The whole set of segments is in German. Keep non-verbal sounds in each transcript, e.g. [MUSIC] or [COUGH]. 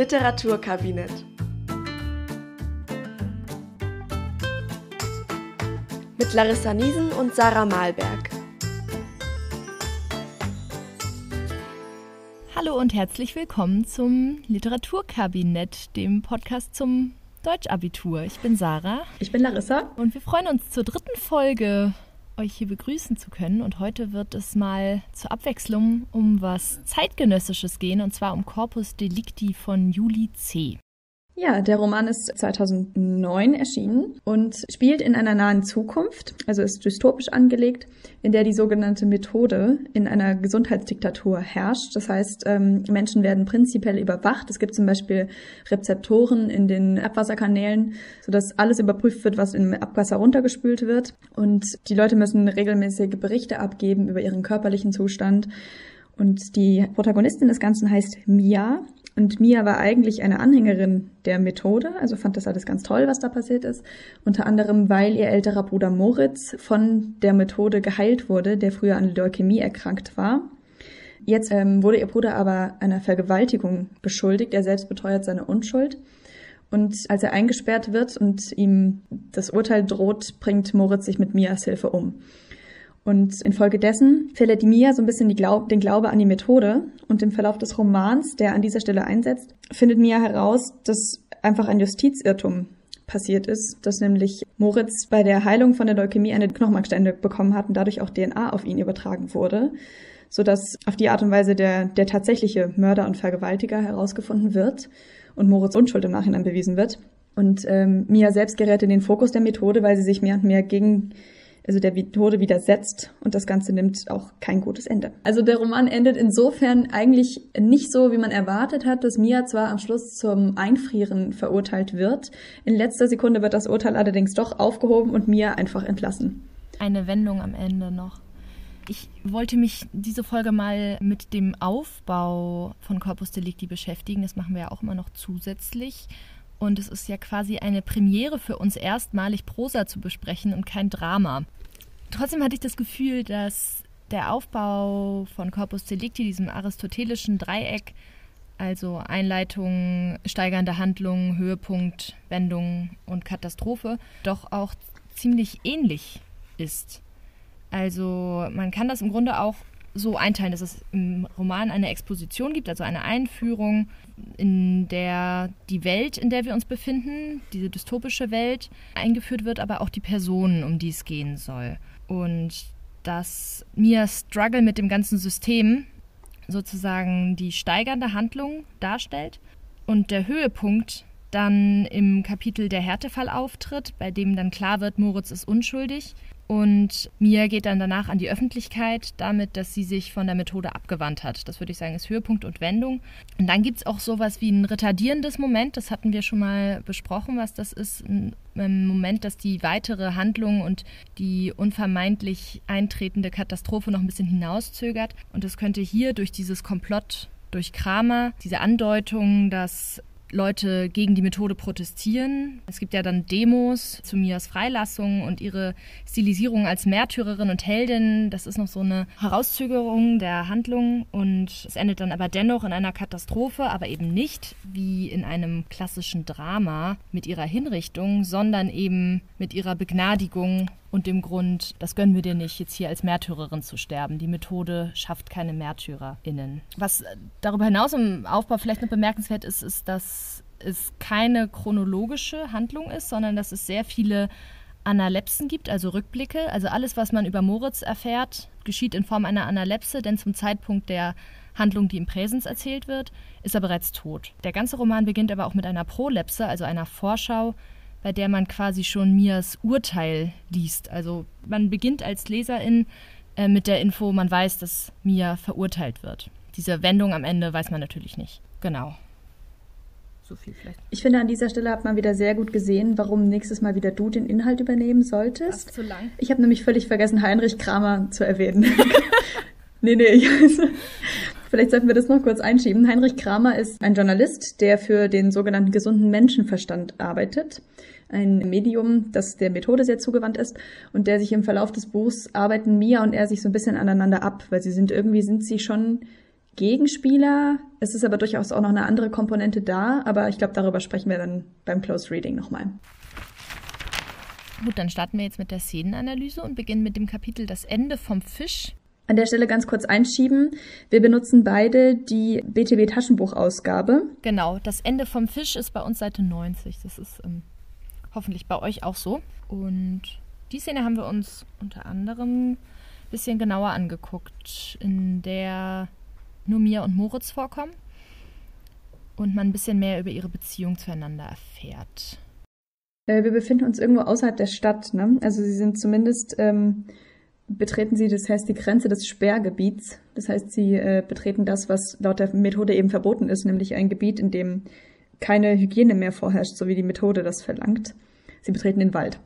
Literaturkabinett. Mit Larissa Niesen und Sarah Malberg. Hallo und herzlich willkommen zum Literaturkabinett, dem Podcast zum Deutschabitur. Ich bin Sarah. Ich bin Larissa. Und wir freuen uns zur dritten Folge euch hier begrüßen zu können. Und heute wird es mal zur Abwechslung um was Zeitgenössisches gehen, und zwar um Corpus Delicti von Juli C. Ja, der Roman ist 2009 erschienen und spielt in einer nahen Zukunft, also ist dystopisch angelegt, in der die sogenannte Methode in einer Gesundheitsdiktatur herrscht. Das heißt, ähm, Menschen werden prinzipiell überwacht. Es gibt zum Beispiel Rezeptoren in den Abwasserkanälen, sodass alles überprüft wird, was im Abwasser runtergespült wird. Und die Leute müssen regelmäßige Berichte abgeben über ihren körperlichen Zustand. Und die Protagonistin des Ganzen heißt Mia und Mia war eigentlich eine Anhängerin der Methode, also fand das alles ganz toll, was da passiert ist. Unter anderem, weil ihr älterer Bruder Moritz von der Methode geheilt wurde, der früher an Leukämie erkrankt war. Jetzt ähm, wurde ihr Bruder aber einer Vergewaltigung beschuldigt. Er selbst beteuert seine Unschuld. Und als er eingesperrt wird und ihm das Urteil droht, bringt Moritz sich mit Mias Hilfe um. Und infolgedessen verliert Mia so ein bisschen Glaub den Glaube an die Methode. Und im Verlauf des Romans, der an dieser Stelle einsetzt, findet Mia heraus, dass einfach ein Justizirrtum passiert ist, dass nämlich Moritz bei der Heilung von der Leukämie eine Knochenmarkstände bekommen hat und dadurch auch DNA auf ihn übertragen wurde, sodass auf die Art und Weise der, der tatsächliche Mörder und Vergewaltiger herausgefunden wird und Moritz Unschuld im Nachhinein bewiesen wird. Und ähm, Mia selbst gerät in den Fokus der Methode, weil sie sich mehr und mehr gegen also der Methode widersetzt und das Ganze nimmt auch kein gutes Ende. Also der Roman endet insofern eigentlich nicht so, wie man erwartet hat, dass Mia zwar am Schluss zum Einfrieren verurteilt wird. In letzter Sekunde wird das Urteil allerdings doch aufgehoben und Mia einfach entlassen. Eine Wendung am Ende noch. Ich wollte mich diese Folge mal mit dem Aufbau von Corpus Delicti beschäftigen. Das machen wir ja auch immer noch zusätzlich. Und es ist ja quasi eine Premiere für uns, erstmalig Prosa zu besprechen und kein Drama. Trotzdem hatte ich das Gefühl, dass der Aufbau von Corpus Delicti, diesem aristotelischen Dreieck, also Einleitung, steigernde Handlung, Höhepunkt, Wendung und Katastrophe, doch auch ziemlich ähnlich ist. Also man kann das im Grunde auch so einteilen, dass es im Roman eine Exposition gibt, also eine Einführung, in der die Welt, in der wir uns befinden, diese dystopische Welt, eingeführt wird, aber auch die Personen, um die es gehen soll. Und dass mir Struggle mit dem ganzen System sozusagen die steigernde Handlung darstellt und der Höhepunkt dann im Kapitel der Härtefall auftritt, bei dem dann klar wird, Moritz ist unschuldig und Mia geht dann danach an die Öffentlichkeit damit, dass sie sich von der Methode abgewandt hat. Das würde ich sagen, ist Höhepunkt und Wendung. Und dann gibt es auch sowas wie ein retardierendes Moment. Das hatten wir schon mal besprochen, was das ist. Ein Moment, dass die weitere Handlung und die unvermeidlich eintretende Katastrophe noch ein bisschen hinauszögert. Und das könnte hier durch dieses Komplott durch Kramer, diese Andeutung, dass Leute gegen die Methode protestieren. Es gibt ja dann Demos zu Mias Freilassung und ihre Stilisierung als Märtyrerin und Heldin. Das ist noch so eine Herauszögerung der Handlung und es endet dann aber dennoch in einer Katastrophe, aber eben nicht wie in einem klassischen Drama mit ihrer Hinrichtung, sondern eben mit ihrer Begnadigung und dem Grund, das gönnen wir dir nicht, jetzt hier als Märtyrerin zu sterben. Die Methode schafft keine MärtyrerInnen. Was darüber hinaus im Aufbau vielleicht noch bemerkenswert ist, ist, dass es keine chronologische Handlung ist, sondern dass es sehr viele Analepsen gibt, also Rückblicke. Also alles, was man über Moritz erfährt, geschieht in Form einer Analepse, denn zum Zeitpunkt der Handlung, die im Präsens erzählt wird, ist er bereits tot. Der ganze Roman beginnt aber auch mit einer Prolepse, also einer Vorschau bei der man quasi schon Mias Urteil liest. Also man beginnt als Leserin äh, mit der Info, man weiß, dass Mia verurteilt wird. Diese Wendung am Ende weiß man natürlich nicht. Genau. So viel vielleicht. Ich finde, an dieser Stelle hat man wieder sehr gut gesehen, warum nächstes Mal wieder du den Inhalt übernehmen solltest. Das zu lang. Ich habe nämlich völlig vergessen, Heinrich Kramer zu erwähnen. [LAUGHS] nee, nee, ich weiß. Vielleicht sollten wir das noch kurz einschieben. Heinrich Kramer ist ein Journalist, der für den sogenannten gesunden Menschenverstand arbeitet. Ein Medium, das der Methode sehr zugewandt ist und der sich im Verlauf des Buchs arbeiten Mia und er sich so ein bisschen aneinander ab, weil sie sind irgendwie sind sie schon Gegenspieler. Es ist aber durchaus auch noch eine andere Komponente da, aber ich glaube, darüber sprechen wir dann beim Close Reading nochmal. Gut, dann starten wir jetzt mit der Szenenanalyse und beginnen mit dem Kapitel Das Ende vom Fisch. An der Stelle ganz kurz einschieben. Wir benutzen beide die BTW Taschenbuchausgabe. Genau, das Ende vom Fisch ist bei uns Seite 90. Das ist ähm, hoffentlich bei euch auch so. Und die Szene haben wir uns unter anderem ein bisschen genauer angeguckt, in der nur Mia und Moritz vorkommen und man ein bisschen mehr über ihre Beziehung zueinander erfährt. Äh, wir befinden uns irgendwo außerhalb der Stadt. Ne? Also sie sind zumindest, ähm, betreten sie, das heißt, die Grenze des Sperrgebiets. Das heißt, sie äh, betreten das, was laut der Methode eben verboten ist, nämlich ein Gebiet, in dem keine Hygiene mehr vorherrscht, so wie die Methode das verlangt. Sie betreten den Wald.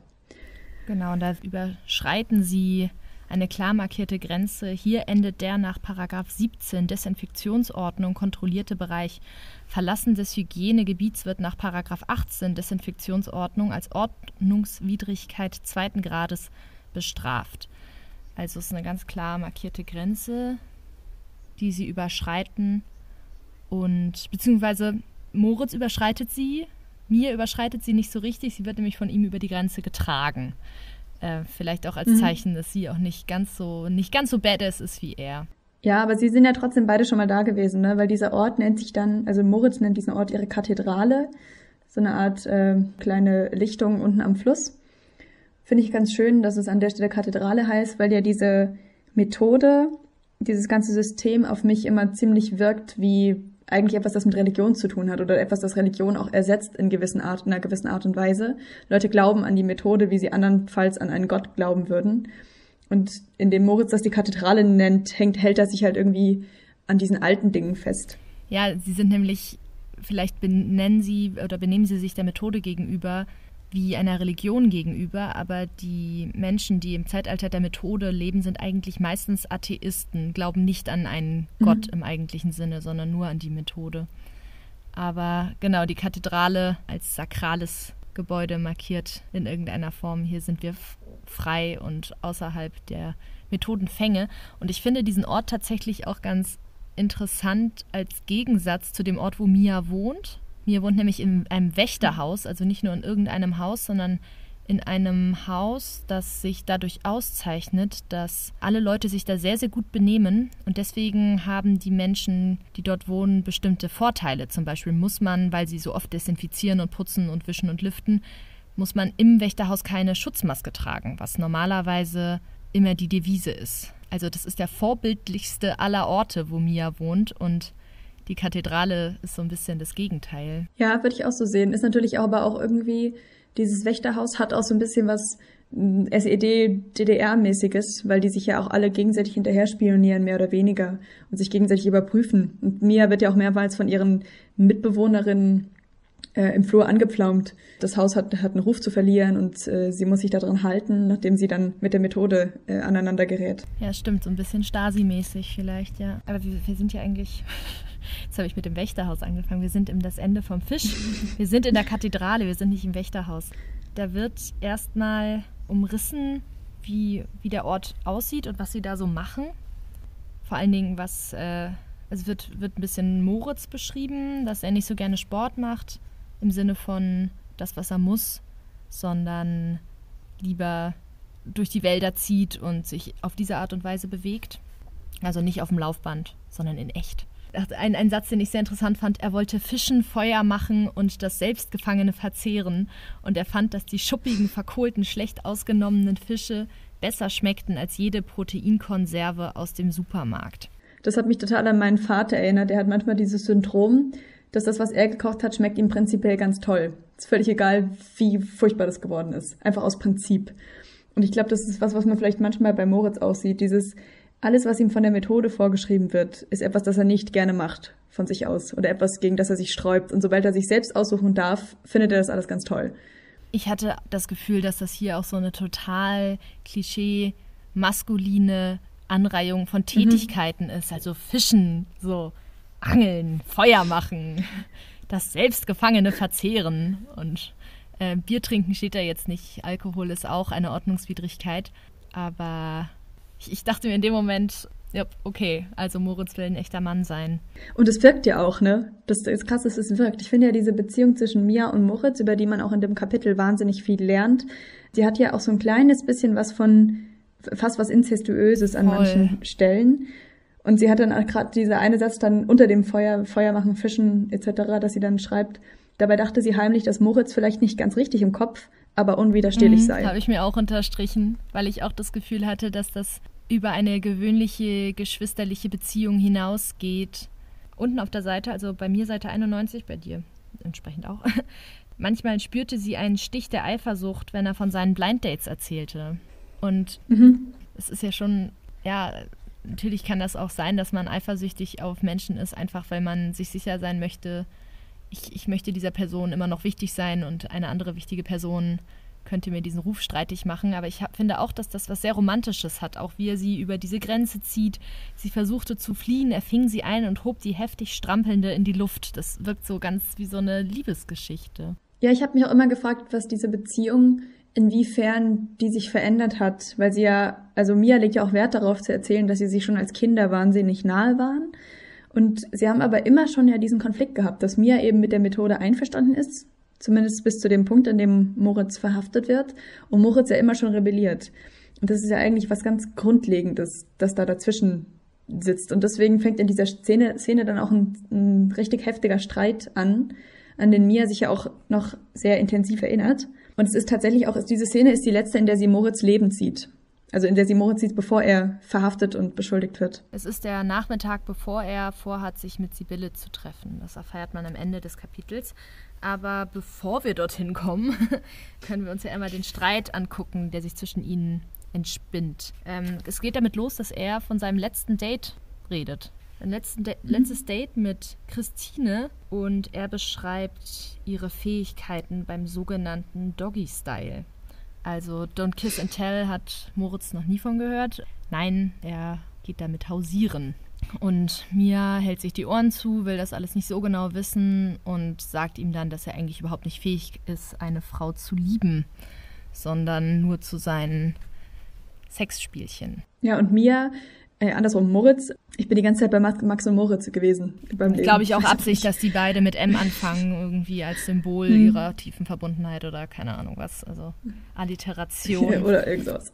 Genau, und da überschreiten sie eine klar markierte Grenze. Hier endet der nach Paragraph 17 Desinfektionsordnung kontrollierte Bereich. Verlassen des Hygienegebiets wird nach Paragraph 18 Desinfektionsordnung als Ordnungswidrigkeit zweiten Grades bestraft. Also es ist eine ganz klar markierte Grenze, die sie überschreiten und beziehungsweise Moritz überschreitet sie, mir überschreitet sie nicht so richtig, sie wird nämlich von ihm über die Grenze getragen. Äh, vielleicht auch als mhm. Zeichen, dass sie auch nicht ganz so, nicht ganz so badass ist wie er. Ja, aber sie sind ja trotzdem beide schon mal da gewesen, ne? Weil dieser Ort nennt sich dann, also Moritz nennt diesen Ort ihre Kathedrale. So eine Art äh, kleine Lichtung unten am Fluss. Finde ich ganz schön, dass es an der Stelle Kathedrale heißt, weil ja diese Methode, dieses ganze System auf mich immer ziemlich wirkt wie eigentlich etwas, das mit Religion zu tun hat oder etwas, das Religion auch ersetzt in gewissen Art, in einer gewissen Art und Weise. Leute glauben an die Methode, wie sie andernfalls an einen Gott glauben würden. Und indem Moritz das die Kathedrale nennt, hängt, hält er sich halt irgendwie an diesen alten Dingen fest. Ja, sie sind nämlich, vielleicht benennen sie oder benehmen sie sich der Methode gegenüber wie einer Religion gegenüber, aber die Menschen, die im Zeitalter der Methode leben, sind eigentlich meistens Atheisten, glauben nicht an einen mhm. Gott im eigentlichen Sinne, sondern nur an die Methode. Aber genau, die Kathedrale als sakrales Gebäude markiert in irgendeiner Form. Hier sind wir frei und außerhalb der Methodenfänge. Und ich finde diesen Ort tatsächlich auch ganz interessant als Gegensatz zu dem Ort, wo Mia wohnt. Mia wohnt nämlich in einem Wächterhaus, also nicht nur in irgendeinem Haus, sondern in einem Haus, das sich dadurch auszeichnet, dass alle Leute sich da sehr, sehr gut benehmen und deswegen haben die Menschen, die dort wohnen, bestimmte Vorteile. Zum Beispiel muss man, weil sie so oft desinfizieren und putzen und wischen und lüften, muss man im Wächterhaus keine Schutzmaske tragen, was normalerweise immer die Devise ist. Also das ist der vorbildlichste aller Orte, wo Mia wohnt und die Kathedrale ist so ein bisschen das Gegenteil. Ja, würde ich auch so sehen. Ist natürlich aber auch irgendwie, dieses Wächterhaus hat auch so ein bisschen was mm, SED-DDR-mäßiges, weil die sich ja auch alle gegenseitig hinterher spionieren, mehr oder weniger, und sich gegenseitig überprüfen. Und Mia wird ja auch mehrmals von ihren Mitbewohnerinnen äh, im Flur angepflaumt. Das Haus hat, hat einen Ruf zu verlieren und äh, sie muss sich daran halten, nachdem sie dann mit der Methode äh, aneinander gerät. Ja, stimmt, so ein bisschen Stasi-mäßig vielleicht, ja. Aber wir, wir sind ja eigentlich, [LAUGHS] jetzt habe ich mit dem Wächterhaus angefangen, wir sind im Das Ende vom Fisch. Wir sind in der Kathedrale, wir sind nicht im Wächterhaus. Da wird erstmal umrissen, wie, wie der Ort aussieht und was sie da so machen. Vor allen Dingen, was, äh, es wird, wird ein bisschen Moritz beschrieben, dass er nicht so gerne Sport macht im Sinne von das, was er muss, sondern lieber durch die Wälder zieht und sich auf diese Art und Weise bewegt. Also nicht auf dem Laufband, sondern in echt. Ein, ein Satz, den ich sehr interessant fand, er wollte Fischen Feuer machen und das Selbstgefangene verzehren. Und er fand, dass die schuppigen, verkohlten, schlecht ausgenommenen Fische besser schmeckten als jede Proteinkonserve aus dem Supermarkt. Das hat mich total an meinen Vater erinnert. Der hat manchmal dieses Syndrom, dass das, was er gekocht hat, schmeckt ihm prinzipiell ganz toll. Ist völlig egal, wie furchtbar das geworden ist. Einfach aus Prinzip. Und ich glaube, das ist was, was man vielleicht manchmal bei Moritz aussieht. Dieses, alles, was ihm von der Methode vorgeschrieben wird, ist etwas, das er nicht gerne macht von sich aus oder etwas, gegen das er sich sträubt. Und sobald er sich selbst aussuchen darf, findet er das alles ganz toll. Ich hatte das Gefühl, dass das hier auch so eine total klischee maskuline Anreihung von mhm. Tätigkeiten mhm. ist. Also Fischen, so Angeln, Feuer machen, das Selbstgefangene verzehren und äh, Bier trinken steht da jetzt nicht. Alkohol ist auch eine Ordnungswidrigkeit. Aber ich, ich, dachte mir in dem Moment, ja, okay, also Moritz will ein echter Mann sein. Und es wirkt ja auch, ne? Das ist krass, dass es wirkt. Ich finde ja diese Beziehung zwischen Mia und Moritz, über die man auch in dem Kapitel wahnsinnig viel lernt, die hat ja auch so ein kleines bisschen was von fast was Inzestuöses an Voll. manchen Stellen. Und sie hat dann gerade dieser eine Satz dann unter dem Feuer, Feuer machen, Fischen etc., dass sie dann schreibt, dabei dachte sie heimlich, dass Moritz vielleicht nicht ganz richtig im Kopf, aber unwiderstehlich mhm, sei. Habe ich mir auch unterstrichen, weil ich auch das Gefühl hatte, dass das über eine gewöhnliche geschwisterliche Beziehung hinausgeht. Unten auf der Seite, also bei mir Seite 91, bei dir entsprechend auch. [LAUGHS] Manchmal spürte sie einen Stich der Eifersucht, wenn er von seinen Blind Dates erzählte. Und mhm. es ist ja schon, ja, natürlich kann das auch sein, dass man eifersüchtig auf Menschen ist, einfach weil man sich sicher sein möchte, ich, ich möchte dieser Person immer noch wichtig sein und eine andere wichtige Person könnte mir diesen Ruf streitig machen. Aber ich hab, finde auch, dass das was sehr Romantisches hat. Auch wie er sie über diese Grenze zieht. Sie versuchte zu fliehen, er fing sie ein und hob die heftig strampelnde in die Luft. Das wirkt so ganz wie so eine Liebesgeschichte. Ja, ich habe mich auch immer gefragt, was diese Beziehung, inwiefern die sich verändert hat. Weil sie ja, also Mia legt ja auch Wert darauf zu erzählen, dass sie sich schon als Kinder wahnsinnig nahe waren. Und sie haben aber immer schon ja diesen Konflikt gehabt, dass Mia eben mit der Methode einverstanden ist, Zumindest bis zu dem Punkt, an dem Moritz verhaftet wird. Und Moritz ja immer schon rebelliert. Und das ist ja eigentlich was ganz Grundlegendes, das da dazwischen sitzt. Und deswegen fängt in dieser Szene, Szene dann auch ein, ein richtig heftiger Streit an, an den Mia sich ja auch noch sehr intensiv erinnert. Und es ist tatsächlich auch, diese Szene ist die letzte, in der sie Moritz Leben sieht. Also in der sie Moritz sieht, bevor er verhaftet und beschuldigt wird. Es ist der Nachmittag, bevor er vorhat, sich mit Sibylle zu treffen. Das erfährt man am Ende des Kapitels. Aber bevor wir dorthin kommen, [LAUGHS] können wir uns ja einmal den Streit angucken, der sich zwischen ihnen entspinnt. Ähm, es geht damit los, dass er von seinem letzten Date redet. Ein De letztes Date mit Christine und er beschreibt ihre Fähigkeiten beim sogenannten Doggy Style. Also Don't Kiss and Tell hat Moritz noch nie von gehört. Nein, er geht damit hausieren. Und Mia hält sich die Ohren zu, will das alles nicht so genau wissen und sagt ihm dann, dass er eigentlich überhaupt nicht fähig ist, eine Frau zu lieben, sondern nur zu seinen Sexspielchen. Ja, und Mia, äh, andersrum, Moritz, ich bin die ganze Zeit bei Max und Moritz gewesen. Beim Glaube ich auch [LAUGHS] Absicht, dass die beide mit M anfangen, irgendwie als Symbol hm. ihrer tiefen Verbundenheit oder keine Ahnung was, also Alliteration. [LAUGHS] oder irgendwas.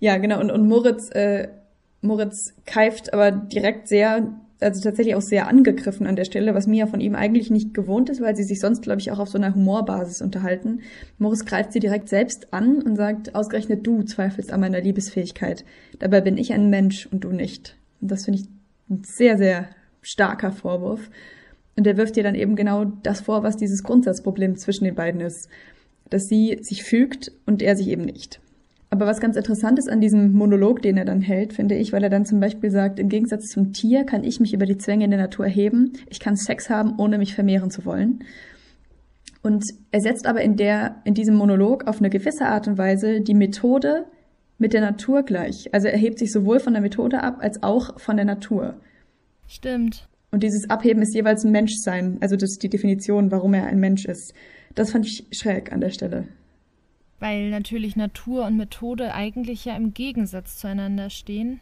Ja, genau, und, und Moritz äh, Moritz keift aber direkt sehr, also tatsächlich auch sehr angegriffen an der Stelle, was Mia von ihm eigentlich nicht gewohnt ist, weil sie sich sonst, glaube ich, auch auf so einer Humorbasis unterhalten. Moritz greift sie direkt selbst an und sagt, ausgerechnet du zweifelst an meiner Liebesfähigkeit. Dabei bin ich ein Mensch und du nicht. Und das finde ich ein sehr, sehr starker Vorwurf. Und er wirft ihr dann eben genau das vor, was dieses Grundsatzproblem zwischen den beiden ist. Dass sie sich fügt und er sich eben nicht. Aber was ganz interessant ist an diesem Monolog, den er dann hält, finde ich, weil er dann zum Beispiel sagt, im Gegensatz zum Tier kann ich mich über die Zwänge in der Natur erheben. Ich kann Sex haben, ohne mich vermehren zu wollen. Und er setzt aber in der, in diesem Monolog auf eine gewisse Art und Weise die Methode mit der Natur gleich. Also er hebt sich sowohl von der Methode ab, als auch von der Natur. Stimmt. Und dieses Abheben ist jeweils ein Menschsein. Also das ist die Definition, warum er ein Mensch ist. Das fand ich schräg an der Stelle. Weil natürlich Natur und Methode eigentlich ja im Gegensatz zueinander stehen.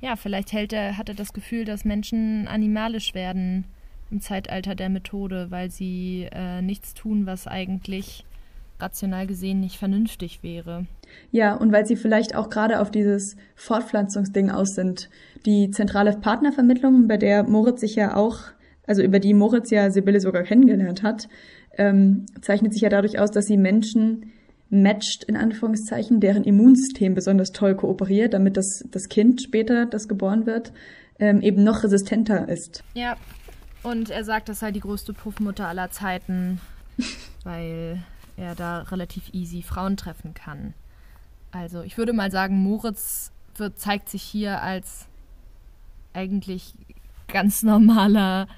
Ja, vielleicht hält er, hat er das Gefühl, dass Menschen animalisch werden im Zeitalter der Methode, weil sie äh, nichts tun, was eigentlich rational gesehen nicht vernünftig wäre. Ja, und weil sie vielleicht auch gerade auf dieses Fortpflanzungsding aus sind. Die zentrale Partnervermittlung, bei der Moritz sich ja auch, also über die Moritz ja Sibylle sogar kennengelernt hat, ähm, zeichnet sich ja dadurch aus, dass sie Menschen matcht, in Anführungszeichen, deren Immunsystem besonders toll kooperiert, damit das, das Kind später, das geboren wird, ähm, eben noch resistenter ist. Ja, und er sagt, das sei die größte Puffmutter aller Zeiten, [LAUGHS] weil er da relativ easy Frauen treffen kann. Also ich würde mal sagen, Moritz wird, zeigt sich hier als eigentlich ganz normaler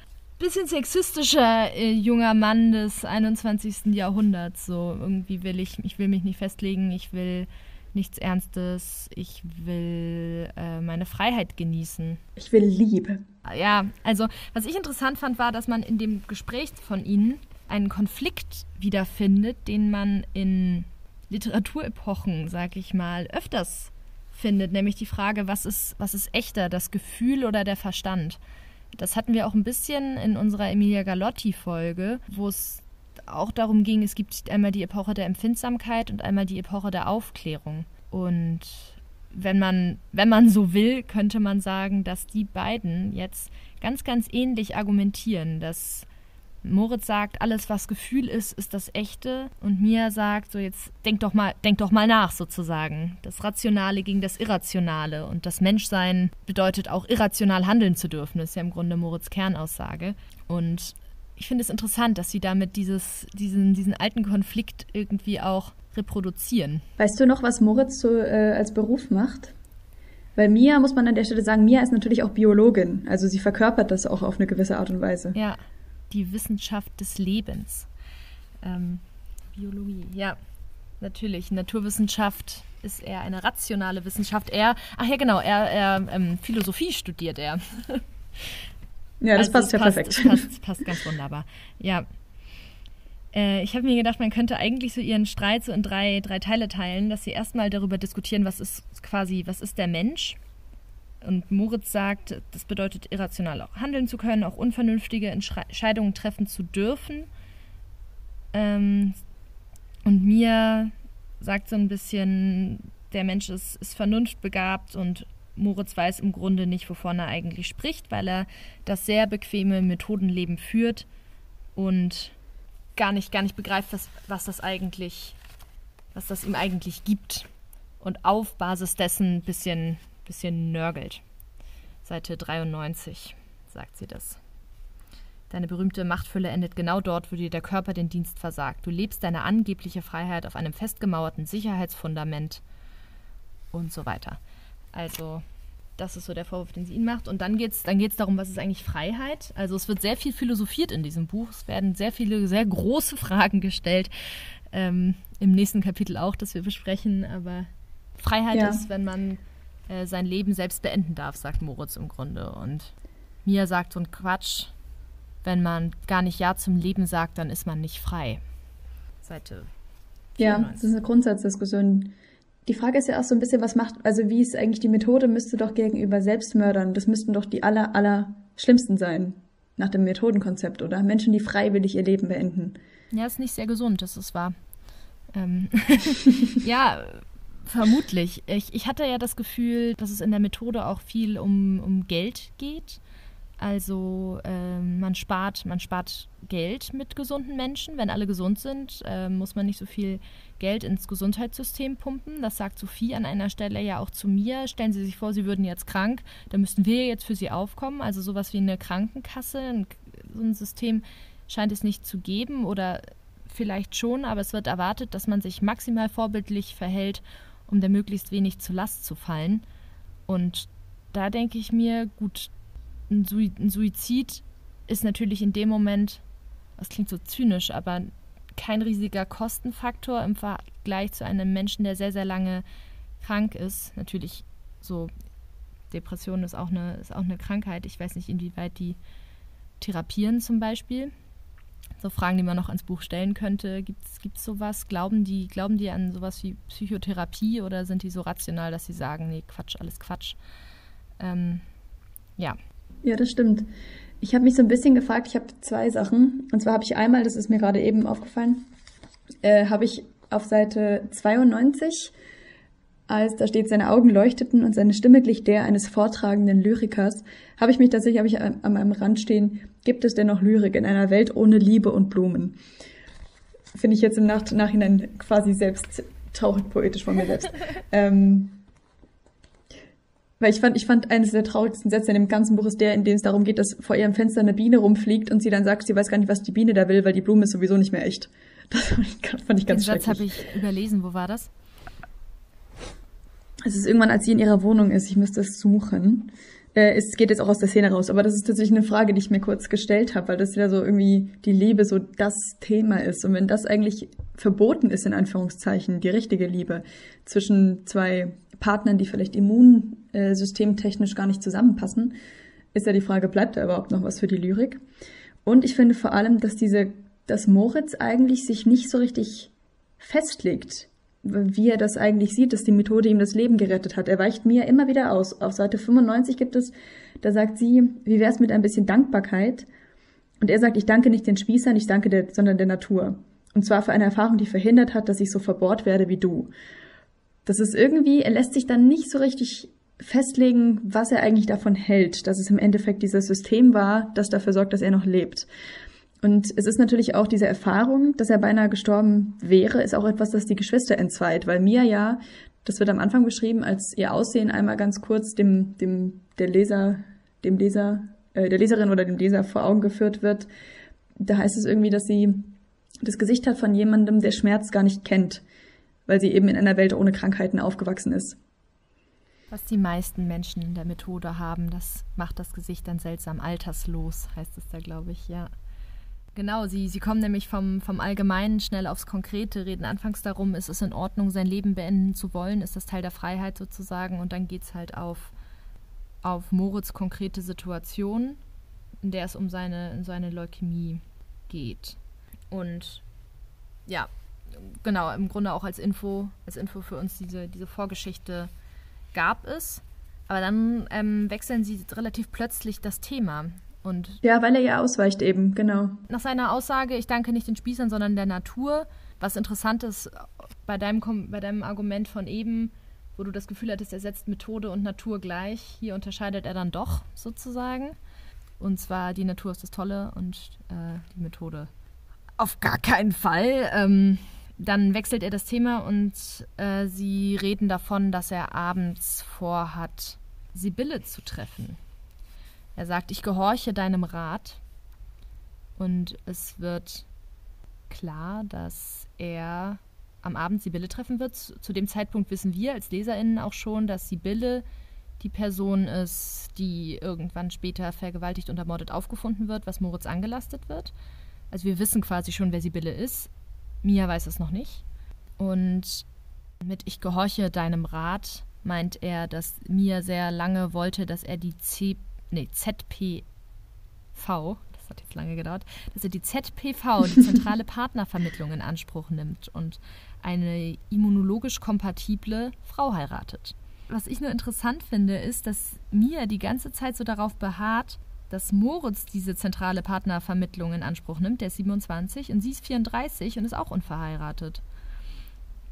bisschen sexistischer äh, junger Mann des 21. Jahrhunderts. So irgendwie will ich, ich will mich nicht festlegen, ich will nichts Ernstes, ich will äh, meine Freiheit genießen. Ich will Liebe. Ja, also was ich interessant fand, war, dass man in dem Gespräch von ihnen einen Konflikt wiederfindet, den man in Literaturepochen, sag ich mal, öfters findet, nämlich die Frage, was ist, was ist echter, das Gefühl oder der Verstand? Das hatten wir auch ein bisschen in unserer Emilia Galotti-Folge, wo es auch darum ging, es gibt einmal die Epoche der Empfindsamkeit und einmal die Epoche der Aufklärung. Und wenn man, wenn man so will, könnte man sagen, dass die beiden jetzt ganz, ganz ähnlich argumentieren, dass Moritz sagt, alles was Gefühl ist, ist das Echte und Mia sagt, so jetzt denk doch mal, denk doch mal nach sozusagen. Das Rationale gegen das Irrationale und das Menschsein bedeutet auch irrational handeln zu dürfen, das ist ja im Grunde Moritz Kernaussage. Und ich finde es interessant, dass sie damit dieses, diesen, diesen alten Konflikt irgendwie auch reproduzieren. Weißt du noch, was Moritz so äh, als Beruf macht? Weil Mia, muss man an der Stelle sagen, Mia ist natürlich auch Biologin. Also sie verkörpert das auch auf eine gewisse Art und Weise. Ja, die Wissenschaft des Lebens. Ähm, Biologie, ja, natürlich. Naturwissenschaft ist eher eine rationale Wissenschaft. Er, ach ja, genau, er, er ähm, Philosophie studiert er. ja, das also passt ja passt, perfekt. Das passt, passt ganz wunderbar. Ja. Äh, ich habe mir gedacht, man könnte eigentlich so ihren Streit so in drei, drei Teile teilen, dass sie erstmal darüber diskutieren, was ist quasi, was ist der Mensch? Und Moritz sagt, das bedeutet irrational auch handeln zu können, auch unvernünftige Entscheidungen treffen zu dürfen. Ähm, und mir sagt so ein bisschen, der Mensch ist, ist vernunftbegabt und Moritz weiß im Grunde nicht, wovon er eigentlich spricht, weil er das sehr bequeme Methodenleben führt und gar nicht, gar nicht begreift, was, was das eigentlich, was das ihm eigentlich gibt. Und auf Basis dessen ein bisschen bisschen nörgelt. Seite 93 sagt sie das. Deine berühmte Machtfülle endet genau dort, wo dir der Körper den Dienst versagt. Du lebst deine angebliche Freiheit auf einem festgemauerten Sicherheitsfundament und so weiter. Also, das ist so der Vorwurf, den sie ihnen macht. Und dann geht es dann geht's darum, was ist eigentlich Freiheit? Also, es wird sehr viel philosophiert in diesem Buch. Es werden sehr viele, sehr große [LAUGHS] Fragen gestellt. Ähm, Im nächsten Kapitel auch, das wir besprechen. Aber Freiheit ja. ist, wenn man äh, sein Leben selbst beenden darf, sagt Moritz im Grunde. Und Mia sagt so ein Quatsch, wenn man gar nicht Ja zum Leben sagt, dann ist man nicht frei. Seite. 94. Ja, das ist eine Grundsatzdiskussion. Die Frage ist ja auch so ein bisschen, was macht, also wie ist eigentlich die Methode, müsste doch gegenüber Selbstmördern, das müssten doch die aller, aller schlimmsten sein, nach dem Methodenkonzept, oder? Menschen, die freiwillig ihr Leben beenden. Ja, ist nicht sehr gesund, das ist wahr. Ähm [LAUGHS] [LAUGHS] ja, Vermutlich. Ich, ich hatte ja das Gefühl, dass es in der Methode auch viel um, um Geld geht. Also ähm, man spart, man spart Geld mit gesunden Menschen. Wenn alle gesund sind, äh, muss man nicht so viel Geld ins Gesundheitssystem pumpen. Das sagt Sophie an einer Stelle ja auch zu mir. Stellen Sie sich vor, Sie würden jetzt krank, dann müssten wir jetzt für Sie aufkommen. Also sowas wie eine Krankenkasse, so ein System scheint es nicht zu geben oder vielleicht schon, aber es wird erwartet, dass man sich maximal vorbildlich verhält um der möglichst wenig zur Last zu fallen. Und da denke ich mir, gut, ein, Suizid ist natürlich in dem Moment, das klingt so zynisch, aber kein riesiger Kostenfaktor im Vergleich zu einem Menschen, der sehr, sehr lange krank ist. Natürlich so, Depression ist auch eine, ist auch eine Krankheit. Ich weiß nicht, inwieweit die therapieren zum Beispiel so Fragen, die man noch ans Buch stellen könnte. Gibt es sowas? Glauben die, glauben die an sowas wie Psychotherapie oder sind die so rational, dass sie sagen, nee, Quatsch, alles Quatsch? Ähm, ja. Ja, das stimmt. Ich habe mich so ein bisschen gefragt, ich habe zwei Sachen. Und zwar habe ich einmal, das ist mir gerade eben aufgefallen, äh, habe ich auf Seite 92 als da steht, seine Augen leuchteten und seine Stimme glich der eines vortragenden Lyrikers, habe ich mich tatsächlich, habe ich an, an meinem Rand stehen, gibt es denn noch Lyrik in einer Welt ohne Liebe und Blumen? Finde ich jetzt im Nach Nachhinein quasi selbst traurig poetisch von mir selbst. [LAUGHS] ähm, weil ich fand, ich fand eines der traurigsten Sätze in dem ganzen Buch ist der, in dem es darum geht, dass vor ihrem Fenster eine Biene rumfliegt und sie dann sagt, sie weiß gar nicht, was die Biene da will, weil die Blume ist sowieso nicht mehr echt. Das fand ich, fand ich ganz Den Satz habe ich überlesen. Wo war das? Es ist irgendwann, als sie in ihrer Wohnung ist. Ich müsste es suchen. Äh, es geht jetzt auch aus der Szene raus, aber das ist tatsächlich eine Frage, die ich mir kurz gestellt habe, weil das ja so irgendwie die Liebe so das Thema ist. Und wenn das eigentlich verboten ist, in Anführungszeichen, die richtige Liebe zwischen zwei Partnern, die vielleicht immunsystemtechnisch gar nicht zusammenpassen, ist ja die Frage, bleibt da überhaupt noch was für die Lyrik? Und ich finde vor allem, dass diese, dass Moritz eigentlich sich nicht so richtig festlegt wie er das eigentlich sieht, dass die Methode ihm das Leben gerettet hat. Er weicht Mia immer wieder aus. Auf Seite 95 gibt es, da sagt sie, wie wär's mit ein bisschen Dankbarkeit? Und er sagt, ich danke nicht den Spießern, ich danke der, sondern der Natur. Und zwar für eine Erfahrung, die verhindert hat, dass ich so verbohrt werde wie du. Das ist irgendwie, er lässt sich dann nicht so richtig festlegen, was er eigentlich davon hält, dass es im Endeffekt dieses System war, das dafür sorgt, dass er noch lebt. Und es ist natürlich auch diese Erfahrung, dass er beinahe gestorben wäre, ist auch etwas, das die Geschwister entzweit, weil Mia ja, das wird am Anfang beschrieben, als ihr Aussehen einmal ganz kurz dem, dem, der Leser, dem Leser, äh, der Leserin oder dem Leser vor Augen geführt wird. Da heißt es irgendwie, dass sie das Gesicht hat von jemandem, der Schmerz gar nicht kennt, weil sie eben in einer Welt ohne Krankheiten aufgewachsen ist. Was die meisten Menschen in der Methode haben, das macht das Gesicht dann seltsam alterslos, heißt es da, glaube ich, ja. Genau, sie, sie kommen nämlich vom, vom Allgemeinen schnell aufs Konkrete, reden anfangs darum, ist es in Ordnung, sein Leben beenden zu wollen, ist das Teil der Freiheit sozusagen und dann geht es halt auf, auf Moritz konkrete Situation, in der es um seine, seine Leukämie geht. Und ja, genau, im Grunde auch als Info, als Info für uns diese, diese Vorgeschichte gab es. Aber dann ähm, wechseln sie relativ plötzlich das Thema. Und ja, weil er ja ausweicht eben, genau. Nach seiner Aussage, ich danke nicht den Spießern, sondern der Natur. Was interessant ist bei deinem, bei deinem Argument von eben, wo du das Gefühl hattest, er setzt Methode und Natur gleich. Hier unterscheidet er dann doch sozusagen. Und zwar die Natur ist das Tolle und äh, die Methode auf gar keinen Fall. Ähm, dann wechselt er das Thema und äh, sie reden davon, dass er abends vorhat, Sibylle zu treffen. Er sagt, ich gehorche deinem Rat. Und es wird klar, dass er am Abend Sibylle treffen wird. Zu dem Zeitpunkt wissen wir als LeserInnen auch schon, dass Sibylle die Person ist, die irgendwann später vergewaltigt und ermordet aufgefunden wird, was Moritz angelastet wird. Also wir wissen quasi schon, wer Sibylle ist. Mia weiß es noch nicht. Und mit Ich gehorche deinem Rat meint er, dass Mia sehr lange wollte, dass er die C nee, ZPV, das hat jetzt lange gedauert, dass er die ZPV, die zentrale [LAUGHS] Partnervermittlung, in Anspruch nimmt und eine immunologisch kompatible Frau heiratet. Was ich nur interessant finde, ist, dass Mia die ganze Zeit so darauf beharrt, dass Moritz diese zentrale Partnervermittlung in Anspruch nimmt. Der ist 27 und sie ist 34 und ist auch unverheiratet.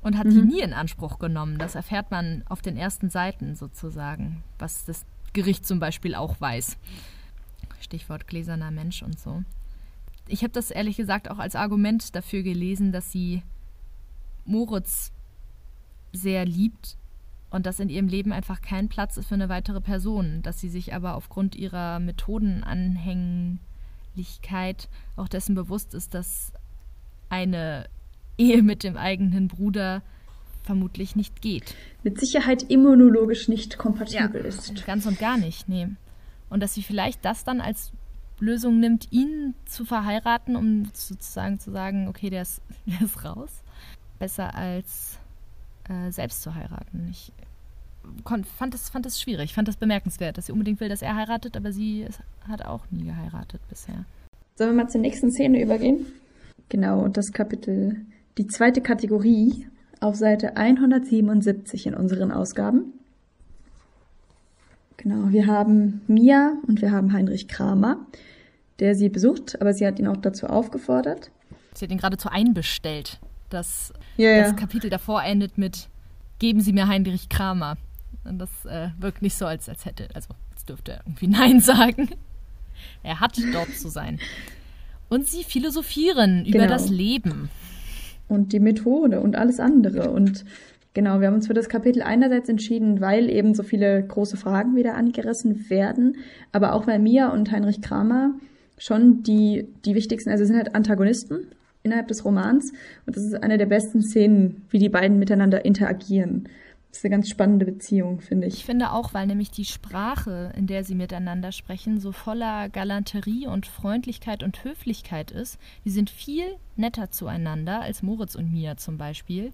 Und hat mhm. die nie in Anspruch genommen. Das erfährt man auf den ersten Seiten sozusagen, was das Gericht zum Beispiel auch weiß. Stichwort gläserner Mensch und so. Ich habe das ehrlich gesagt auch als Argument dafür gelesen, dass sie Moritz sehr liebt und dass in ihrem Leben einfach kein Platz ist für eine weitere Person, dass sie sich aber aufgrund ihrer Methodenanhänglichkeit auch dessen bewusst ist, dass eine Ehe mit dem eigenen Bruder vermutlich nicht geht. Mit Sicherheit immunologisch nicht kompatibel ja, ist. Ganz und gar nicht, nee. Und dass sie vielleicht das dann als Lösung nimmt, ihn zu verheiraten, um sozusagen zu sagen, okay, der ist, [LAUGHS] der ist raus. Besser als äh, selbst zu heiraten. Ich fand das, fand das schwierig, fand das bemerkenswert, dass sie unbedingt will, dass er heiratet, aber sie hat auch nie geheiratet bisher. Sollen wir mal zur nächsten Szene übergehen? Genau, das Kapitel, die zweite Kategorie auf Seite 177 in unseren Ausgaben. Genau, wir haben Mia und wir haben Heinrich Kramer, der sie besucht, aber sie hat ihn auch dazu aufgefordert. Sie hat ihn geradezu einbestellt. Das, ja, das Kapitel davor endet mit Geben Sie mir Heinrich Kramer. Und das äh, wirkt nicht so, als, als hätte, also als dürfte er irgendwie [LAUGHS] Nein sagen. Er hat dort zu sein. Und sie philosophieren genau. über das Leben und die Methode und alles andere. Und genau, wir haben uns für das Kapitel einerseits entschieden, weil eben so viele große Fragen wieder angerissen werden, aber auch weil Mia und Heinrich Kramer schon die, die wichtigsten, also sind halt Antagonisten innerhalb des Romans und das ist eine der besten Szenen, wie die beiden miteinander interagieren. Das ist eine ganz spannende Beziehung, finde ich. Ich finde auch, weil nämlich die Sprache, in der sie miteinander sprechen, so voller Galanterie und Freundlichkeit und Höflichkeit ist. Die sind viel netter zueinander als Moritz und Mia zum Beispiel.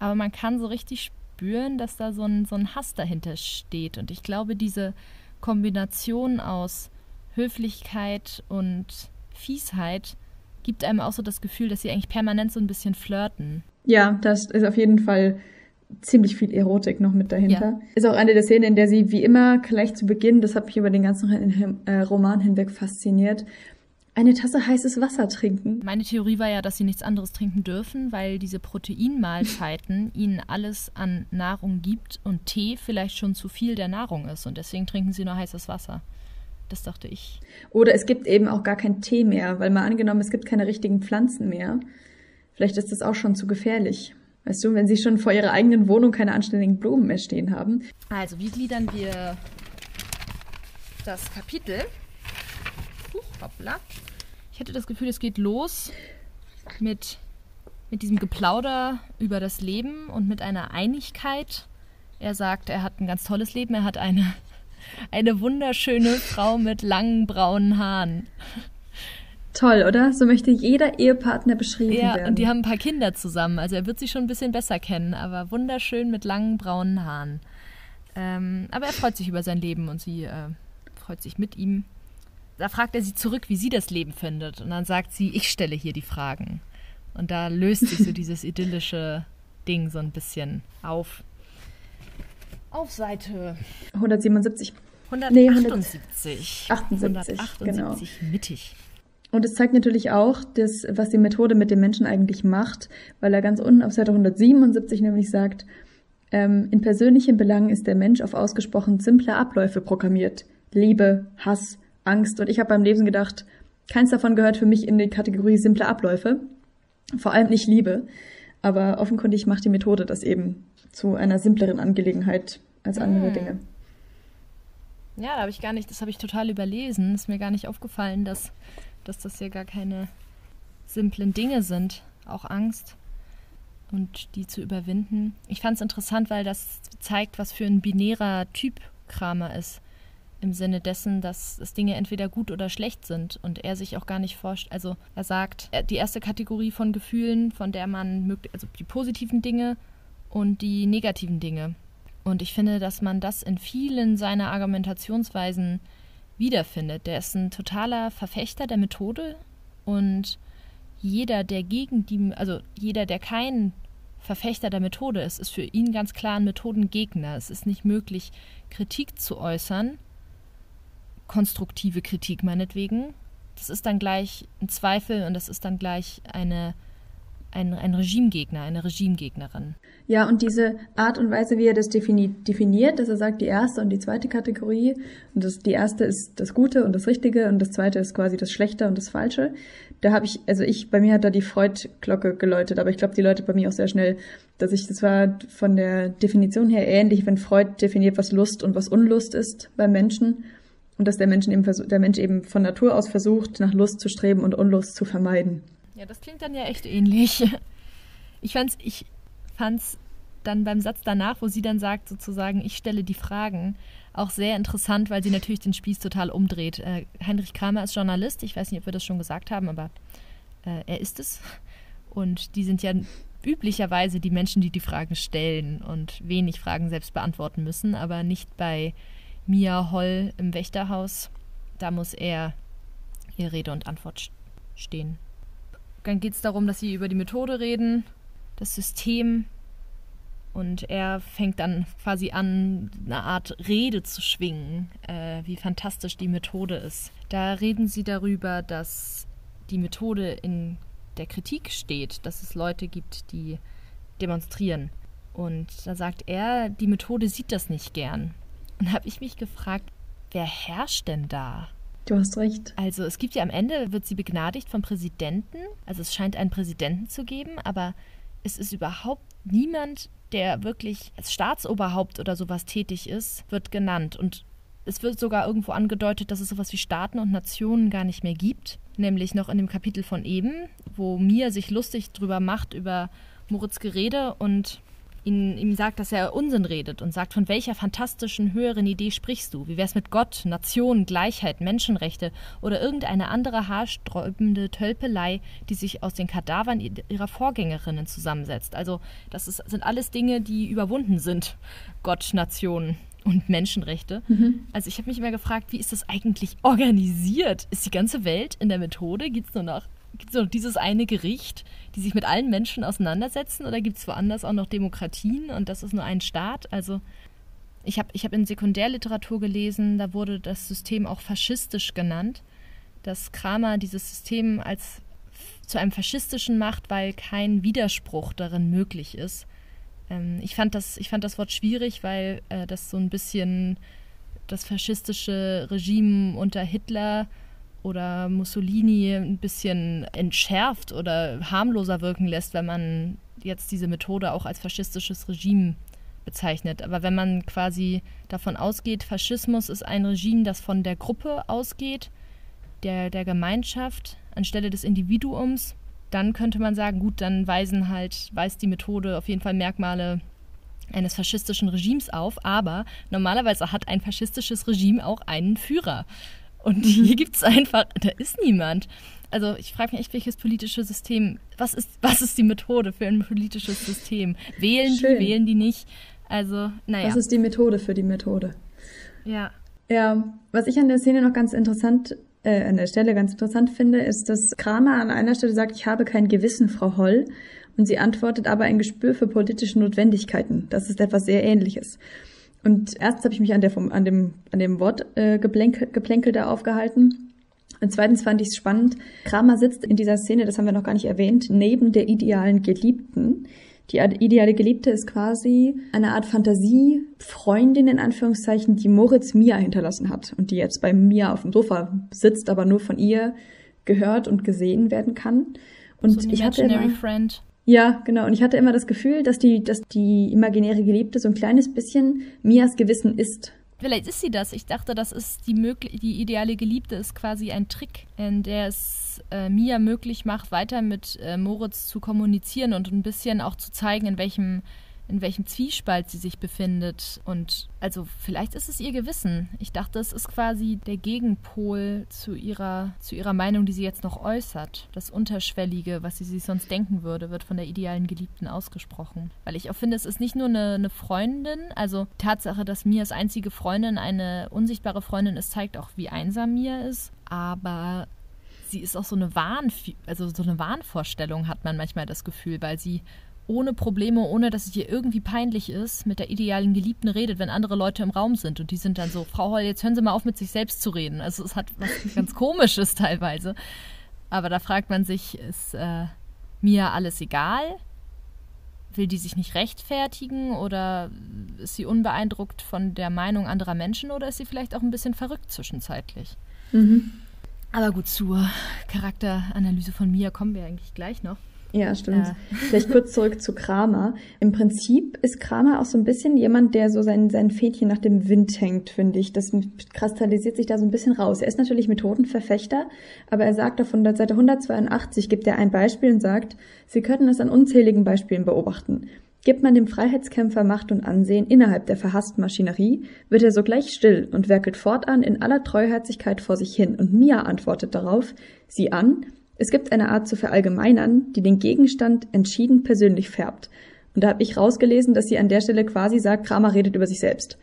Aber man kann so richtig spüren, dass da so ein, so ein Hass dahinter steht. Und ich glaube, diese Kombination aus Höflichkeit und Fiesheit gibt einem auch so das Gefühl, dass sie eigentlich permanent so ein bisschen flirten. Ja, das ist auf jeden Fall ziemlich viel Erotik noch mit dahinter. Ja. Ist auch eine der Szenen, in der sie wie immer gleich zu Beginn, das hat mich über den ganzen äh, Roman hinweg fasziniert, eine Tasse heißes Wasser trinken. Meine Theorie war ja, dass sie nichts anderes trinken dürfen, weil diese Proteinmahlzeiten [LAUGHS] ihnen alles an Nahrung gibt und Tee vielleicht schon zu viel der Nahrung ist und deswegen trinken sie nur heißes Wasser. Das dachte ich. Oder es gibt eben auch gar keinen Tee mehr, weil mal angenommen, es gibt keine richtigen Pflanzen mehr. Vielleicht ist das auch schon zu gefährlich. Weißt du, wenn sie schon vor ihrer eigenen Wohnung keine anständigen Blumen mehr stehen haben. Also, wie gliedern wir das Kapitel? Huch, hoppla. Ich hatte das Gefühl, es geht los mit, mit diesem Geplauder über das Leben und mit einer Einigkeit. Er sagt, er hat ein ganz tolles Leben, er hat eine, eine wunderschöne Frau mit langen braunen Haaren. Toll, oder? So möchte jeder Ehepartner beschrieben ja, werden. Ja, und die haben ein paar Kinder zusammen. Also er wird sie schon ein bisschen besser kennen, aber wunderschön mit langen braunen Haaren. Ähm, aber er freut sich über sein Leben und sie äh, freut sich mit ihm. Da fragt er sie zurück, wie sie das Leben findet. Und dann sagt sie, ich stelle hier die Fragen. Und da löst sich so [LAUGHS] dieses idyllische Ding so ein bisschen auf. Auf Seite 177. 178. Nee, 178, 178 genau. mittig. Und es zeigt natürlich auch, das, was die Methode mit dem Menschen eigentlich macht, weil er ganz unten auf Seite 177 nämlich sagt, ähm, in persönlichen Belangen ist der Mensch auf ausgesprochen simple Abläufe programmiert. Liebe, Hass, Angst. Und ich habe beim Lesen gedacht, keins davon gehört für mich in die Kategorie simple Abläufe. Vor allem nicht Liebe. Aber offenkundig macht die Methode das eben zu einer simpleren Angelegenheit als andere hm. Dinge. Ja, da habe ich gar nicht, das habe ich total überlesen. Ist mir gar nicht aufgefallen, dass dass das ja gar keine simplen Dinge sind, auch Angst und die zu überwinden. Ich fand es interessant, weil das zeigt, was für ein binärer Typ Kramer ist. Im Sinne dessen, dass es Dinge entweder gut oder schlecht sind und er sich auch gar nicht vorstellt. Also er sagt, die erste Kategorie von Gefühlen, von der man also die positiven Dinge und die negativen Dinge. Und ich finde, dass man das in vielen seiner Argumentationsweisen wiederfindet. Der ist ein totaler Verfechter der Methode und jeder, der gegen die, also jeder, der kein Verfechter der Methode ist, ist für ihn ganz klar ein Methodengegner. Es ist nicht möglich, Kritik zu äußern, konstruktive Kritik meinetwegen. Das ist dann gleich ein Zweifel und das ist dann gleich eine ein, ein Regimegegner, eine Regimegegnerin. Ja, und diese Art und Weise, wie er das definiert, dass er sagt, die erste und die zweite Kategorie, und das, die erste ist das Gute und das Richtige und das zweite ist quasi das Schlechte und das Falsche. Da habe ich, also ich, bei mir hat da die Freud-Glocke geläutet, aber ich glaube, die läutet bei mir auch sehr schnell, dass ich, das war von der Definition her ähnlich, wenn Freud definiert, was Lust und was Unlust ist beim Menschen. Und dass der Mensch eben, der Mensch eben von Natur aus versucht, nach Lust zu streben und Unlust zu vermeiden. Ja, das klingt dann ja echt ähnlich. [LAUGHS] Ich fand's, ich fand's dann beim Satz danach, wo sie dann sagt, sozusagen, ich stelle die Fragen, auch sehr interessant, weil sie natürlich den Spieß total umdreht. Äh, Heinrich Kramer ist Journalist, ich weiß nicht, ob wir das schon gesagt haben, aber äh, er ist es. Und die sind ja üblicherweise die Menschen, die die Fragen stellen und wenig Fragen selbst beantworten müssen, aber nicht bei Mia Holl im Wächterhaus. Da muss er ihr Rede und Antwort stehen. Dann geht es darum, dass sie über die Methode reden, das System. Und er fängt dann quasi an, eine Art Rede zu schwingen, äh, wie fantastisch die Methode ist. Da reden sie darüber, dass die Methode in der Kritik steht, dass es Leute gibt, die demonstrieren. Und da sagt er, die Methode sieht das nicht gern. Und habe ich mich gefragt, wer herrscht denn da? Du hast recht. Also es gibt ja am Ende, wird sie begnadigt vom Präsidenten. Also es scheint einen Präsidenten zu geben, aber es ist überhaupt niemand, der wirklich als Staatsoberhaupt oder sowas tätig ist, wird genannt. Und es wird sogar irgendwo angedeutet, dass es sowas wie Staaten und Nationen gar nicht mehr gibt. Nämlich noch in dem Kapitel von eben, wo Mia sich lustig drüber macht, über Moritz Gerede und ihn, ihm sagt, dass er Unsinn redet und sagt, von welcher fantastischen höheren Idee sprichst du? Wie wär's mit Gott, Nation, Gleichheit, Menschenrechte oder irgendeine andere haarsträubende Tölpelei, die sich aus den Kadavern ihrer Vorgängerinnen zusammensetzt? Also, das ist, sind alles Dinge, die überwunden sind. Gott, Nation und Menschenrechte. Mhm. Also ich habe mich immer gefragt, wie ist das eigentlich organisiert? Ist die ganze Welt in der Methode? Gibt es nur noch gibt es noch dieses eine Gericht, die sich mit allen Menschen auseinandersetzen oder gibt es woanders auch noch Demokratien und das ist nur ein Staat? Also ich habe ich hab in Sekundärliteratur gelesen, da wurde das System auch faschistisch genannt, dass Kramer dieses System als zu einem faschistischen macht, weil kein Widerspruch darin möglich ist. Ähm, ich, fand das, ich fand das Wort schwierig, weil äh, das so ein bisschen das faschistische Regime unter Hitler oder Mussolini ein bisschen entschärft oder harmloser wirken lässt, wenn man jetzt diese Methode auch als faschistisches Regime bezeichnet. Aber wenn man quasi davon ausgeht, Faschismus ist ein Regime, das von der Gruppe ausgeht, der, der Gemeinschaft anstelle des Individuums, dann könnte man sagen, gut, dann weisen halt, weist die Methode auf jeden Fall Merkmale eines faschistischen Regimes auf, aber normalerweise hat ein faschistisches Regime auch einen Führer. Und mhm. hier gibt es einfach, da ist niemand. Also ich frage mich echt, welches politische System, was ist, was ist die Methode für ein politisches System? Wählen Schön. die, wählen die nicht? Also, naja. Was ist die Methode für die Methode? Ja. Ja, was ich an der Szene noch ganz interessant, äh, an der Stelle ganz interessant finde, ist, dass Kramer an einer Stelle sagt, ich habe kein Gewissen, Frau Holl. Und sie antwortet aber ein Gespür für politische Notwendigkeiten. Das ist etwas sehr Ähnliches. Und erstens habe ich mich an, der vom, an dem, an dem Wort äh, Geplänkel, Geplänkel da aufgehalten. Und zweitens fand ich es spannend, Kramer sitzt in dieser Szene, das haben wir noch gar nicht erwähnt, neben der idealen Geliebten. Die ideale Geliebte ist quasi eine Art Fantasie-Freundin in Anführungszeichen, die Moritz Mia hinterlassen hat und die jetzt bei Mia auf dem Sofa sitzt, aber nur von ihr gehört und gesehen werden kann. Und so ich hatte immer, Friend. Ja, genau. Und ich hatte immer das Gefühl, dass die, dass die imaginäre Geliebte so ein kleines bisschen Mias Gewissen ist. Vielleicht ist sie das. Ich dachte, das ist die möglich, die ideale Geliebte ist quasi ein Trick, in der es äh, Mia möglich macht, weiter mit äh, Moritz zu kommunizieren und ein bisschen auch zu zeigen, in welchem in welchem Zwiespalt sie sich befindet. Und also vielleicht ist es ihr Gewissen. Ich dachte, es ist quasi der Gegenpol zu ihrer, zu ihrer Meinung, die sie jetzt noch äußert. Das Unterschwellige, was sie sich sonst denken würde, wird von der idealen Geliebten ausgesprochen. Weil ich auch finde, es ist nicht nur eine, eine Freundin, also Tatsache, dass Mias einzige Freundin eine unsichtbare Freundin ist, zeigt auch, wie einsam Mia ist. Aber sie ist auch so eine Wahn, also so eine Wahnvorstellung hat man manchmal das Gefühl, weil sie ohne Probleme, ohne dass es ihr irgendwie peinlich ist, mit der idealen Geliebten redet, wenn andere Leute im Raum sind. Und die sind dann so, Frau Holl, jetzt hören Sie mal auf, mit sich selbst zu reden. Also es hat was [LAUGHS] ganz Komisches teilweise. Aber da fragt man sich, ist äh, mir alles egal? Will die sich nicht rechtfertigen oder ist sie unbeeindruckt von der Meinung anderer Menschen oder ist sie vielleicht auch ein bisschen verrückt zwischenzeitlich? Mhm. Aber gut, zur Charakteranalyse von Mia kommen wir eigentlich gleich noch. Ja, stimmt. Ja. [LAUGHS] Vielleicht kurz zurück zu Kramer. Im Prinzip ist Kramer auch so ein bisschen jemand, der so sein, sein Fädchen nach dem Wind hängt, finde ich. Das kristallisiert sich da so ein bisschen raus. Er ist natürlich Methodenverfechter, aber er sagt auf der Seite 182 gibt er ein Beispiel und sagt, Sie könnten es an unzähligen Beispielen beobachten. Gibt man dem Freiheitskämpfer Macht und Ansehen innerhalb der verhassten Maschinerie, wird er sogleich still und werkelt fortan in aller Treuherzigkeit vor sich hin. Und Mia antwortet darauf, sie an, es gibt eine Art zu verallgemeinern, die den Gegenstand entschieden persönlich färbt. Und da habe ich rausgelesen, dass sie an der Stelle quasi sagt, Kramer redet über sich selbst.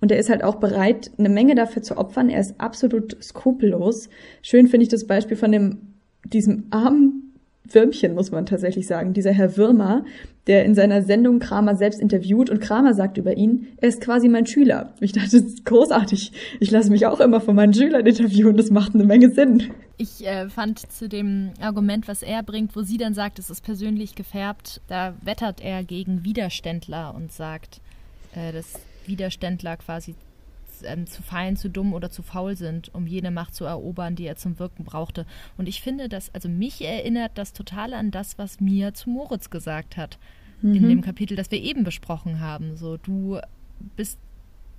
Und er ist halt auch bereit, eine Menge dafür zu opfern. Er ist absolut skrupellos. Schön finde ich das Beispiel von dem, diesem armen Würmchen, muss man tatsächlich sagen. Dieser Herr Würmer, der in seiner Sendung Kramer selbst interviewt und Kramer sagt über ihn, er ist quasi mein Schüler. Ich dachte, das ist großartig. Ich lasse mich auch immer von meinen Schülern interviewen. Das macht eine Menge Sinn. Ich äh, fand zu dem Argument, was er bringt, wo sie dann sagt, es ist persönlich gefärbt, da wettert er gegen Widerständler und sagt, äh, dass Widerständler quasi ähm, zu fein, zu dumm oder zu faul sind, um jene Macht zu erobern, die er zum Wirken brauchte. Und ich finde, dass, also mich erinnert das total an das, was mir zu Moritz gesagt hat. Mhm. In dem Kapitel, das wir eben besprochen haben. So, du bist,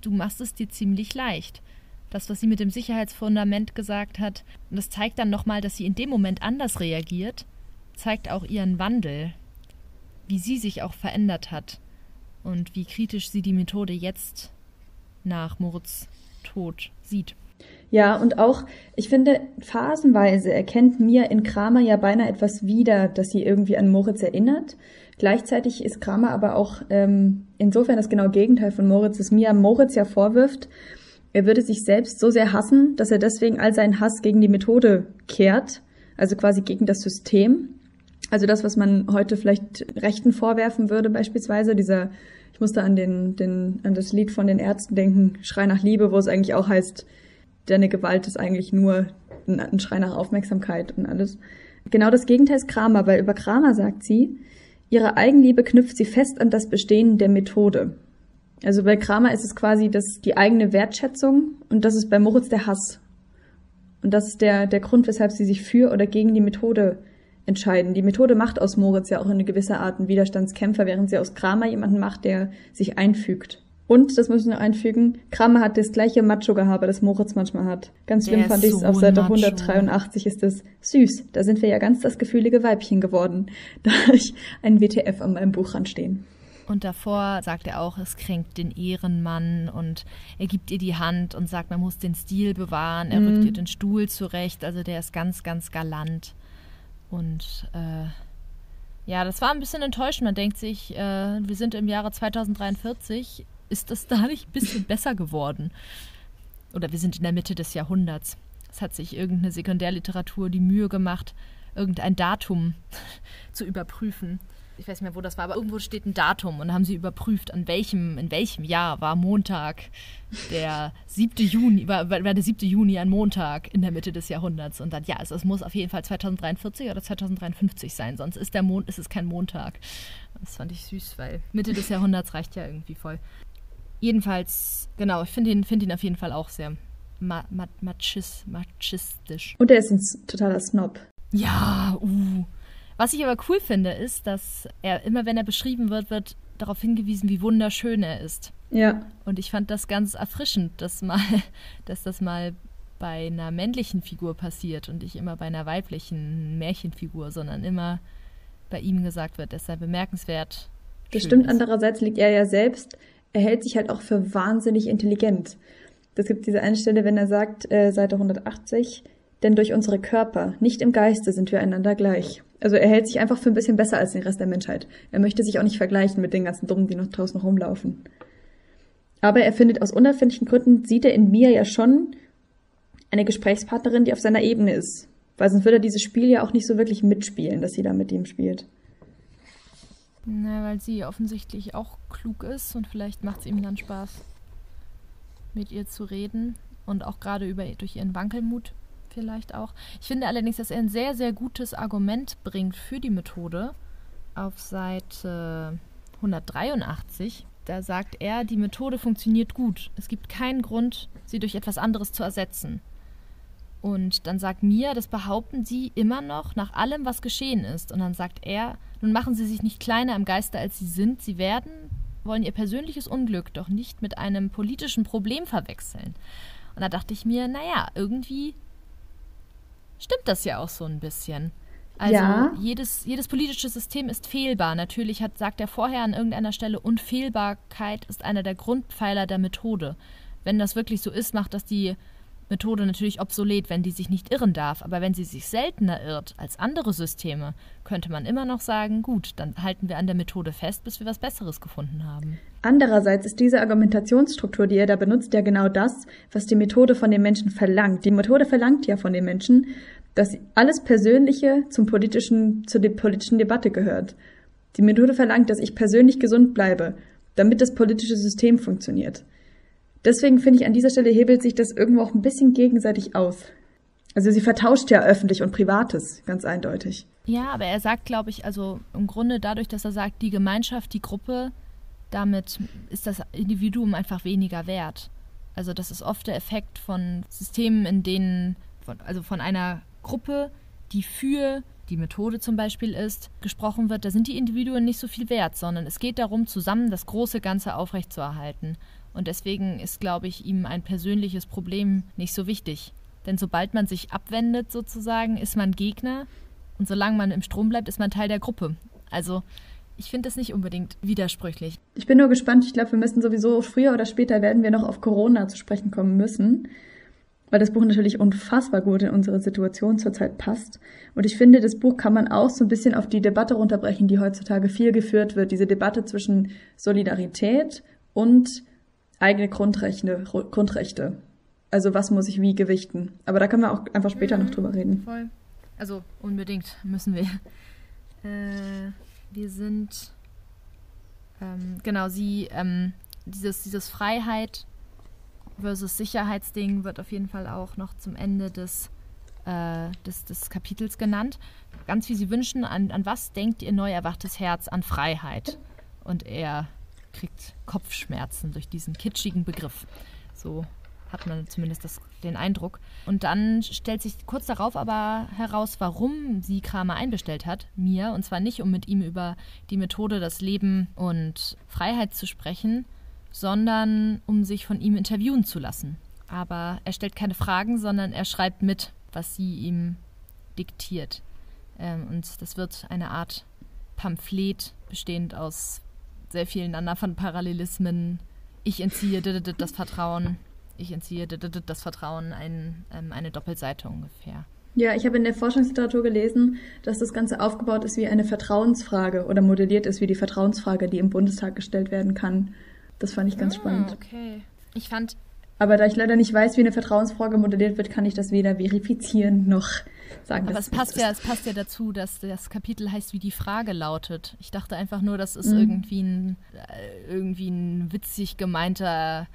du machst es dir ziemlich leicht. Das, was sie mit dem Sicherheitsfundament gesagt hat, und das zeigt dann nochmal, dass sie in dem Moment anders reagiert, zeigt auch ihren Wandel, wie sie sich auch verändert hat und wie kritisch sie die Methode jetzt nach Moritz Tod sieht. Ja, und auch, ich finde, phasenweise erkennt Mia in Kramer ja beinahe etwas wieder, das sie irgendwie an Moritz erinnert. Gleichzeitig ist Kramer aber auch ähm, insofern das genaue Gegenteil von Moritz, dass Mia Moritz ja vorwirft, er würde sich selbst so sehr hassen, dass er deswegen all seinen Hass gegen die Methode kehrt. also quasi gegen das System. Also das, was man heute vielleicht Rechten vorwerfen würde, beispielsweise, dieser, ich musste an den, den, an das Lied von den Ärzten denken, Schrei nach Liebe, wo es eigentlich auch heißt, deine Gewalt ist eigentlich nur ein, ein Schrei nach Aufmerksamkeit und alles. Genau das Gegenteil ist Kramer, weil über Kramer sagt sie, ihre Eigenliebe knüpft sie fest an das Bestehen der Methode. Also bei Kramer ist es quasi das, die eigene Wertschätzung und das ist bei Moritz der Hass. Und das ist der, der Grund, weshalb sie sich für oder gegen die Methode entscheiden. Die Methode macht aus Moritz ja auch in gewisser Art einen Widerstandskämpfer, während sie aus Kramer jemanden macht, der sich einfügt. Und, das muss ich noch einfügen, Kramer hat das gleiche Macho-Gehabe, das Moritz manchmal hat. Ganz schlimm fand ich es, auf Seite Macho. 183 ist es süß. Da sind wir ja ganz das gefühlige Weibchen geworden. [LAUGHS] Da habe ich ein WTF an meinem Buch ranstehen. Und davor sagt er auch, es kränkt den Ehrenmann und er gibt ihr die Hand und sagt, man muss den Stil bewahren. Er mhm. rückt ihr den Stuhl zurecht. Also der ist ganz, ganz galant. Und äh, ja, das war ein bisschen enttäuschend. Man denkt sich, äh, wir sind im Jahre 2043. Ist das da nicht ein bisschen [LAUGHS] besser geworden? Oder wir sind in der Mitte des Jahrhunderts. Es hat sich irgendeine Sekundärliteratur die Mühe gemacht, irgendein Datum [LAUGHS] zu überprüfen ich weiß nicht mehr, wo das war, aber irgendwo steht ein Datum und haben sie überprüft, an welchem, in welchem Jahr war Montag, der 7. Juni, war, war der 7. Juni ein Montag in der Mitte des Jahrhunderts. Und dann, ja, also es muss auf jeden Fall 2043 oder 2053 sein, sonst ist der Mond, ist es kein Montag. Das fand ich süß, weil Mitte des Jahrhunderts reicht ja irgendwie voll. Jedenfalls, genau, ich finde ihn, find ihn auf jeden Fall auch sehr ma ma machis machistisch. Und er ist ein totaler Snob. Ja, uh. Was ich aber cool finde, ist, dass er immer, wenn er beschrieben wird, wird darauf hingewiesen, wie wunderschön er ist. Ja. Und ich fand das ganz erfrischend, dass mal, [LAUGHS] dass das mal bei einer männlichen Figur passiert und nicht immer bei einer weiblichen Märchenfigur, sondern immer bei ihm gesagt wird, dass er bemerkenswert. Das stimmt, ist. andererseits liegt er ja selbst, er hält sich halt auch für wahnsinnig intelligent. Das gibt diese eine Stelle, wenn er sagt, äh, Seite 180, denn durch unsere Körper, nicht im Geiste, sind wir einander gleich. Also er hält sich einfach für ein bisschen besser als den Rest der Menschheit. Er möchte sich auch nicht vergleichen mit den ganzen Dummen, die noch draußen rumlaufen. Aber er findet aus unerfindlichen Gründen, sieht er in mir ja schon eine Gesprächspartnerin, die auf seiner Ebene ist. Weil sonst würde er dieses Spiel ja auch nicht so wirklich mitspielen, dass sie da mit ihm spielt. Na, weil sie offensichtlich auch klug ist und vielleicht macht es ihm dann Spaß, mit ihr zu reden und auch gerade über durch ihren Wankelmut vielleicht auch. Ich finde allerdings, dass er ein sehr, sehr gutes Argument bringt für die Methode auf Seite 183. Da sagt er, die Methode funktioniert gut. Es gibt keinen Grund, sie durch etwas anderes zu ersetzen. Und dann sagt Mia, das behaupten sie immer noch nach allem, was geschehen ist. Und dann sagt er, nun machen sie sich nicht kleiner im Geiste, als sie sind. Sie werden, wollen ihr persönliches Unglück doch nicht mit einem politischen Problem verwechseln. Und da dachte ich mir, naja, irgendwie stimmt das ja auch so ein bisschen. Also ja. jedes, jedes politische System ist fehlbar. Natürlich hat, sagt er vorher an irgendeiner Stelle, Unfehlbarkeit ist einer der Grundpfeiler der Methode. Wenn das wirklich so ist, macht das die Methode natürlich obsolet, wenn die sich nicht irren darf. Aber wenn sie sich seltener irrt als andere Systeme, könnte man immer noch sagen, gut, dann halten wir an der Methode fest, bis wir was Besseres gefunden haben. Andererseits ist diese Argumentationsstruktur, die er da benutzt, ja genau das, was die Methode von den Menschen verlangt. Die Methode verlangt ja von den Menschen, dass alles Persönliche zum politischen, zu der politischen Debatte gehört. Die Methode verlangt, dass ich persönlich gesund bleibe, damit das politische System funktioniert. Deswegen finde ich, an dieser Stelle hebelt sich das irgendwo auch ein bisschen gegenseitig aus. Also sie vertauscht ja öffentlich und privates, ganz eindeutig. Ja, aber er sagt, glaube ich, also im Grunde dadurch, dass er sagt, die Gemeinschaft, die Gruppe, damit ist das Individuum einfach weniger wert. Also das ist oft der Effekt von Systemen, in denen, von, also von einer Gruppe, die für die Methode zum Beispiel ist, gesprochen wird, da sind die Individuen nicht so viel wert, sondern es geht darum, zusammen das große Ganze aufrechtzuerhalten. Und deswegen ist, glaube ich, ihm ein persönliches Problem nicht so wichtig. Denn sobald man sich abwendet, sozusagen, ist man Gegner. Und solange man im Strom bleibt, ist man Teil der Gruppe. Also ich finde das nicht unbedingt widersprüchlich. Ich bin nur gespannt. Ich glaube, wir müssen sowieso früher oder später werden wir noch auf Corona zu sprechen kommen müssen, weil das Buch natürlich unfassbar gut in unsere Situation zurzeit passt. Und ich finde, das Buch kann man auch so ein bisschen auf die Debatte runterbrechen, die heutzutage viel geführt wird. Diese Debatte zwischen Solidarität und eigene Grundrechte. Grundrechte. Also was muss ich wie gewichten. Aber da können wir auch einfach später mhm, noch drüber reden. Voll. Also unbedingt müssen wir. [LAUGHS] Äh, wir sind ähm, genau sie ähm, dieses dieses Freiheit versus Sicherheitsding wird auf jeden Fall auch noch zum Ende des äh, des, des Kapitels genannt. Ganz wie sie wünschen, an, an was denkt ihr neu erwachtes Herz? An Freiheit. Und er kriegt Kopfschmerzen durch diesen kitschigen Begriff. So hat man zumindest das, den Eindruck. Und dann stellt sich kurz darauf aber heraus, warum sie Kramer einbestellt hat, mir. Und zwar nicht, um mit ihm über die Methode, das Leben und Freiheit zu sprechen, sondern um sich von ihm interviewen zu lassen. Aber er stellt keine Fragen, sondern er schreibt mit, was sie ihm diktiert. Ähm, und das wird eine Art Pamphlet bestehend aus sehr vielen anderen Parallelismen. Ich entziehe das Vertrauen, ich entziehe das Vertrauen, ein, ähm, eine Doppelseite ungefähr. Ja, ich habe in der Forschungsliteratur gelesen, dass das Ganze aufgebaut ist wie eine Vertrauensfrage oder modelliert ist wie die Vertrauensfrage, die im Bundestag gestellt werden kann. Das fand ich ganz ah, spannend. Okay. Ich fand. Aber da ich leider nicht weiß, wie eine Vertrauensfrage modelliert wird, kann ich das weder verifizieren noch sagen. Aber es passt, ja, es passt ja dazu, dass das Kapitel heißt, wie die Frage lautet. Ich dachte einfach nur, das ist mhm. irgendwie, ein, äh, irgendwie ein witzig gemeinter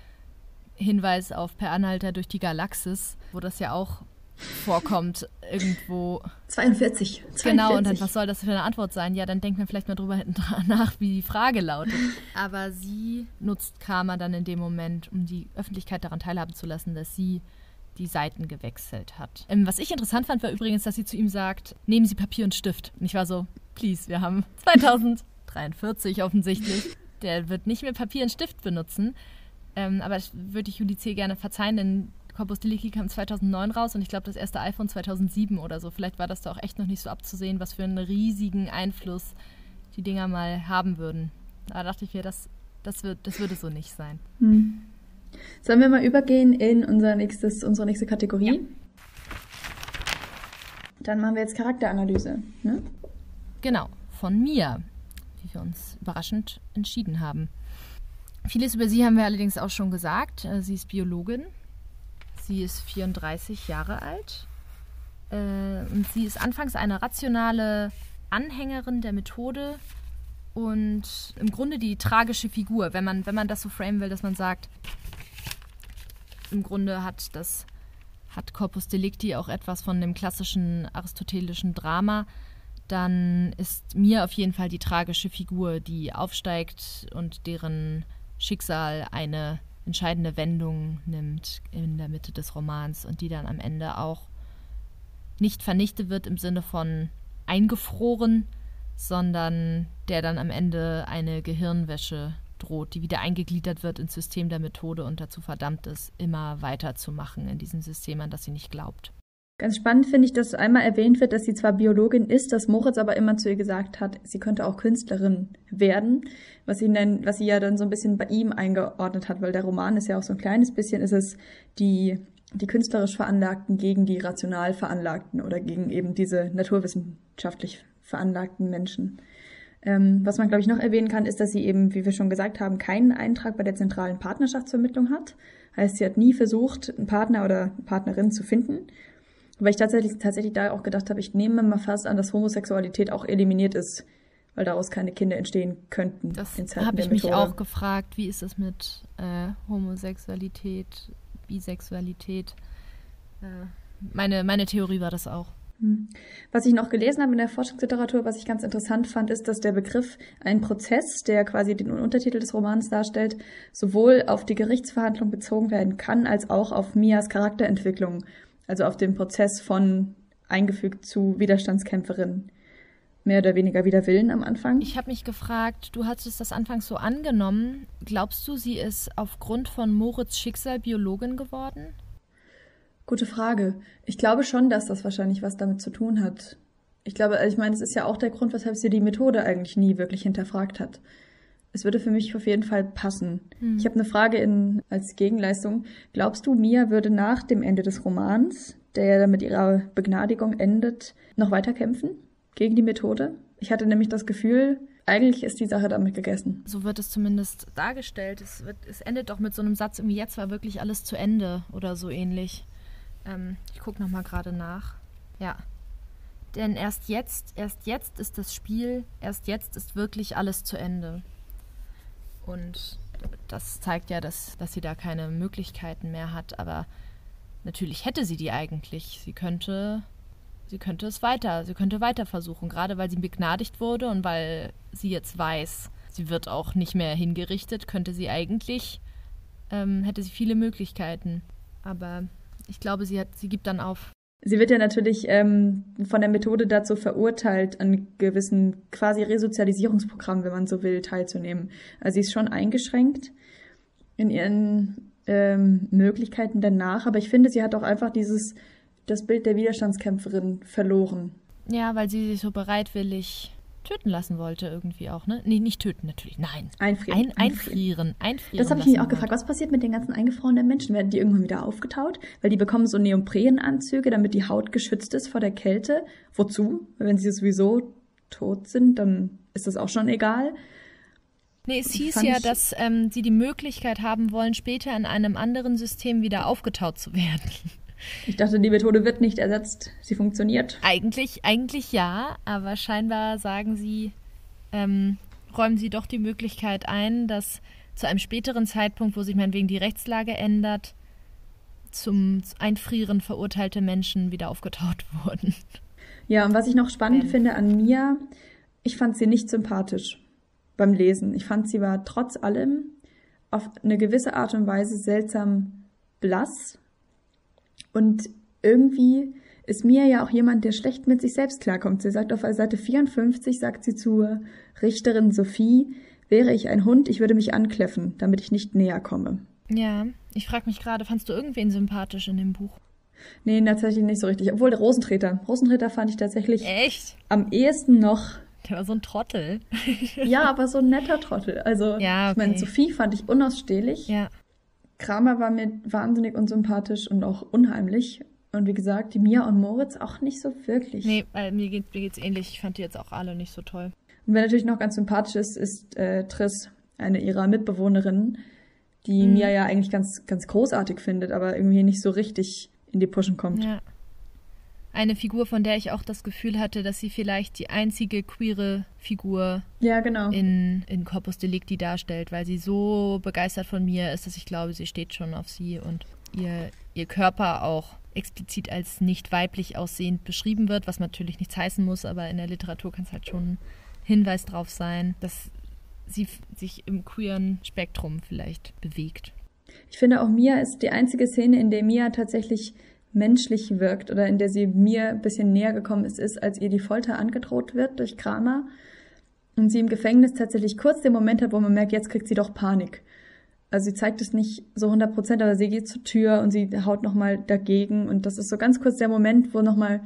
Hinweis auf Per Anhalter durch die Galaxis, wo das ja auch vorkommt irgendwo. 42. 42. Genau, und dann, was soll das für eine Antwort sein? Ja, dann denkt man vielleicht mal drüber [LAUGHS] nach, wie die Frage lautet. [LAUGHS] Aber sie nutzt Karma dann in dem Moment, um die Öffentlichkeit daran teilhaben zu lassen, dass sie die Seiten gewechselt hat. Ähm, was ich interessant fand, war übrigens, dass sie zu ihm sagt, nehmen Sie Papier und Stift. Und ich war so, please, wir haben [LAUGHS] 2043 offensichtlich. Der wird nicht mehr Papier und Stift benutzen. Ähm, aber das würde ich Juli C. gerne verzeihen, denn Corpus Delicti kam 2009 raus und ich glaube das erste iPhone 2007 oder so. Vielleicht war das da auch echt noch nicht so abzusehen, was für einen riesigen Einfluss die Dinger mal haben würden. Da dachte ich mir, das, das, wird, das würde so nicht sein. Hm. Sollen wir mal übergehen in unser nächstes, unsere nächste Kategorie? Ja. Dann machen wir jetzt Charakteranalyse. Ne? Genau, von mir, wie wir uns überraschend entschieden haben. Vieles über sie haben wir allerdings auch schon gesagt. Äh, sie ist Biologin. Sie ist 34 Jahre alt. Äh, und sie ist anfangs eine rationale Anhängerin der Methode und im Grunde die tragische Figur, wenn man, wenn man das so framen will, dass man sagt, im Grunde hat das hat Corpus Delicti auch etwas von dem klassischen aristotelischen Drama, dann ist mir auf jeden Fall die tragische Figur, die aufsteigt und deren Schicksal eine entscheidende Wendung nimmt in der Mitte des Romans und die dann am Ende auch nicht vernichtet wird im Sinne von eingefroren, sondern der dann am Ende eine Gehirnwäsche droht, die wieder eingegliedert wird ins System der Methode und dazu verdammt ist, immer weiterzumachen in diesem System, an das sie nicht glaubt. Ganz spannend finde ich, dass einmal erwähnt wird, dass sie zwar Biologin ist, dass Moritz aber immer zu ihr gesagt hat, sie könnte auch Künstlerin werden, was sie, dann, was sie ja dann so ein bisschen bei ihm eingeordnet hat, weil der Roman ist ja auch so ein kleines bisschen, ist es die, die künstlerisch Veranlagten gegen die rational Veranlagten oder gegen eben diese naturwissenschaftlich veranlagten Menschen. Ähm, was man, glaube ich, noch erwähnen kann, ist, dass sie eben, wie wir schon gesagt haben, keinen Eintrag bei der zentralen Partnerschaftsvermittlung hat. Heißt, sie hat nie versucht, einen Partner oder Partnerin zu finden weil ich tatsächlich, tatsächlich da auch gedacht habe, ich nehme mal fast an, dass Homosexualität auch eliminiert ist, weil daraus keine Kinder entstehen könnten. Das habe ich mich auch gefragt, wie ist es mit äh, Homosexualität, Bisexualität? Äh, meine, meine Theorie war das auch. Hm. Was ich noch gelesen habe in der Forschungsliteratur, was ich ganz interessant fand, ist, dass der Begriff ein Prozess, der quasi den Untertitel des Romans darstellt, sowohl auf die Gerichtsverhandlung bezogen werden kann, als auch auf Mias Charakterentwicklung also auf den Prozess von eingefügt zu Widerstandskämpferin mehr oder weniger wider Willen am Anfang. Ich habe mich gefragt, du hattest das anfangs so angenommen. Glaubst du, sie ist aufgrund von Moritz Schicksal Biologin geworden? Gute Frage. Ich glaube schon, dass das wahrscheinlich was damit zu tun hat. Ich glaube, also ich meine, es ist ja auch der Grund, weshalb sie die Methode eigentlich nie wirklich hinterfragt hat es würde für mich auf jeden Fall passen. Mhm. Ich habe eine Frage in, als Gegenleistung. Glaubst du, Mia würde nach dem Ende des Romans, der ja mit ihrer Begnadigung endet, noch weiter kämpfen gegen die Methode? Ich hatte nämlich das Gefühl, eigentlich ist die Sache damit gegessen. So wird es zumindest dargestellt. Es, wird, es endet doch mit so einem Satz, irgendwie jetzt war wirklich alles zu Ende oder so ähnlich. Ähm, ich gucke nochmal gerade nach. Ja. Denn erst jetzt, erst jetzt ist das Spiel, erst jetzt ist wirklich alles zu Ende. Und das zeigt ja, dass, dass sie da keine Möglichkeiten mehr hat. Aber natürlich hätte sie die eigentlich. Sie könnte, sie könnte es weiter, sie könnte weiter versuchen, gerade weil sie begnadigt wurde und weil sie jetzt weiß, sie wird auch nicht mehr hingerichtet, könnte sie eigentlich, ähm, hätte sie viele Möglichkeiten. Aber ich glaube, sie, hat, sie gibt dann auf. Sie wird ja natürlich ähm, von der Methode dazu verurteilt, an gewissen quasi Resozialisierungsprogrammen, wenn man so will, teilzunehmen. Also sie ist schon eingeschränkt in ihren ähm, Möglichkeiten danach, aber ich finde, sie hat auch einfach dieses das Bild der Widerstandskämpferin verloren. Ja, weil sie sich so bereitwillig töten lassen wollte irgendwie auch, ne? Nee, nicht töten natürlich, nein. Einfrieren. Ein, einfrieren, einfrieren. Das habe ich mich auch gefragt. Was passiert mit den ganzen eingefrorenen Menschen? Werden die irgendwann wieder aufgetaut? Weil die bekommen so Neoprenanzüge, damit die Haut geschützt ist vor der Kälte. Wozu? Wenn sie sowieso tot sind, dann ist das auch schon egal. Nee, es hieß ja, dass ähm, sie die Möglichkeit haben wollen, später in einem anderen System wieder aufgetaut zu werden. Ich dachte, die Methode wird nicht ersetzt. Sie funktioniert. Eigentlich, eigentlich ja, aber scheinbar sagen sie, ähm, räumen sie doch die Möglichkeit ein, dass zu einem späteren Zeitpunkt, wo sich meinetwegen die Rechtslage ändert, zum Einfrieren verurteilte Menschen wieder aufgetaut [LAUGHS] wurden. Ja, und was ich noch spannend ähm. finde an Mia, ich fand sie nicht sympathisch beim Lesen. Ich fand, sie war trotz allem auf eine gewisse Art und Weise seltsam blass und irgendwie ist Mia ja auch jemand, der schlecht mit sich selbst klarkommt. Sie sagt auf Seite 54, sagt sie zur Richterin Sophie, wäre ich ein Hund, ich würde mich ankläffen, damit ich nicht näher komme. Ja, ich frage mich gerade, fandst du irgendwen sympathisch in dem Buch? Nee, tatsächlich nicht so richtig. Obwohl der Rosentreter. Rosentreter fand ich tatsächlich Echt? am ehesten noch. Der war so ein Trottel. ja, aber so ein netter Trottel. Also, ja, okay. ich meine, Sophie fand ich unausstehlich. Ja. Kramer war mir wahnsinnig unsympathisch und auch unheimlich. Und wie gesagt, die Mia und Moritz auch nicht so wirklich. Nee, weil mir, geht, mir geht's ähnlich. Ich fand die jetzt auch alle nicht so toll. Und wer natürlich noch ganz sympathisch ist, ist äh, Triss, eine ihrer Mitbewohnerinnen, die mhm. Mia ja eigentlich ganz, ganz großartig findet, aber irgendwie nicht so richtig in die Pushen kommt. Ja eine Figur, von der ich auch das Gefühl hatte, dass sie vielleicht die einzige queere Figur ja, genau. in, in Corpus Delicti darstellt, weil sie so begeistert von mir ist, dass ich glaube, sie steht schon auf sie und ihr, ihr Körper auch explizit als nicht weiblich aussehend beschrieben wird, was natürlich nichts heißen muss, aber in der Literatur kann es halt schon ein Hinweis drauf sein, dass sie sich im queeren Spektrum vielleicht bewegt. Ich finde auch Mia ist die einzige Szene, in der Mia tatsächlich menschlich wirkt oder in der sie mir ein bisschen näher gekommen ist, ist, als ihr die Folter angedroht wird durch Kramer und sie im Gefängnis tatsächlich kurz den Moment hat, wo man merkt, jetzt kriegt sie doch Panik. Also sie zeigt es nicht so 100 Prozent, aber sie geht zur Tür und sie haut nochmal dagegen und das ist so ganz kurz der Moment, wo nochmal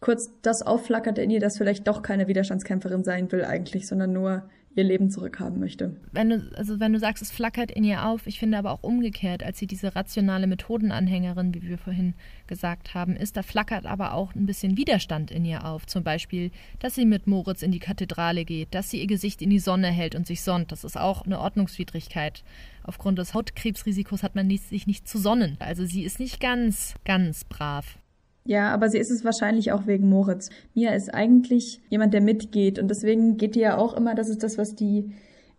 kurz das aufflackert in ihr, dass vielleicht doch keine Widerstandskämpferin sein will eigentlich, sondern nur ihr Leben zurückhaben möchte. Wenn du, also wenn du sagst, es flackert in ihr auf, ich finde aber auch umgekehrt, als sie diese rationale Methodenanhängerin, wie wir vorhin gesagt haben, ist, da flackert aber auch ein bisschen Widerstand in ihr auf. Zum Beispiel, dass sie mit Moritz in die Kathedrale geht, dass sie ihr Gesicht in die Sonne hält und sich sonnt. Das ist auch eine Ordnungswidrigkeit. Aufgrund des Hautkrebsrisikos hat man sich nicht zu sonnen. Also sie ist nicht ganz, ganz brav. Ja, aber sie ist es wahrscheinlich auch wegen Moritz. Mia ist eigentlich jemand, der mitgeht und deswegen geht die ja auch immer, das ist das, was die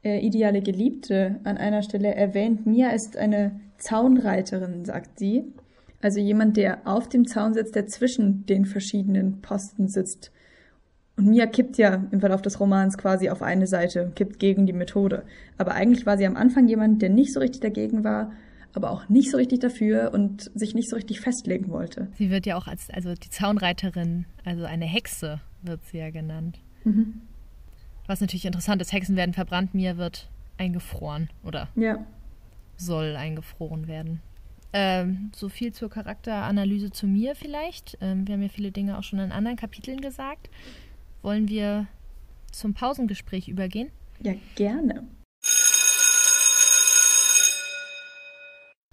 äh, ideale Geliebte an einer Stelle erwähnt. Mia ist eine Zaunreiterin, sagt sie. Also jemand, der auf dem Zaun sitzt, der zwischen den verschiedenen Posten sitzt. Und Mia kippt ja im Verlauf des Romans quasi auf eine Seite, kippt gegen die Methode. Aber eigentlich war sie am Anfang jemand, der nicht so richtig dagegen war aber auch nicht so richtig dafür und sich nicht so richtig festlegen wollte. Sie wird ja auch als, also die Zaunreiterin, also eine Hexe wird sie ja genannt. Mhm. Was natürlich interessant ist, Hexen werden verbrannt, mir wird eingefroren oder ja. soll eingefroren werden. Ähm, so viel zur Charakteranalyse zu mir vielleicht. Ähm, wir haben ja viele Dinge auch schon in anderen Kapiteln gesagt. Wollen wir zum Pausengespräch übergehen? Ja, gerne.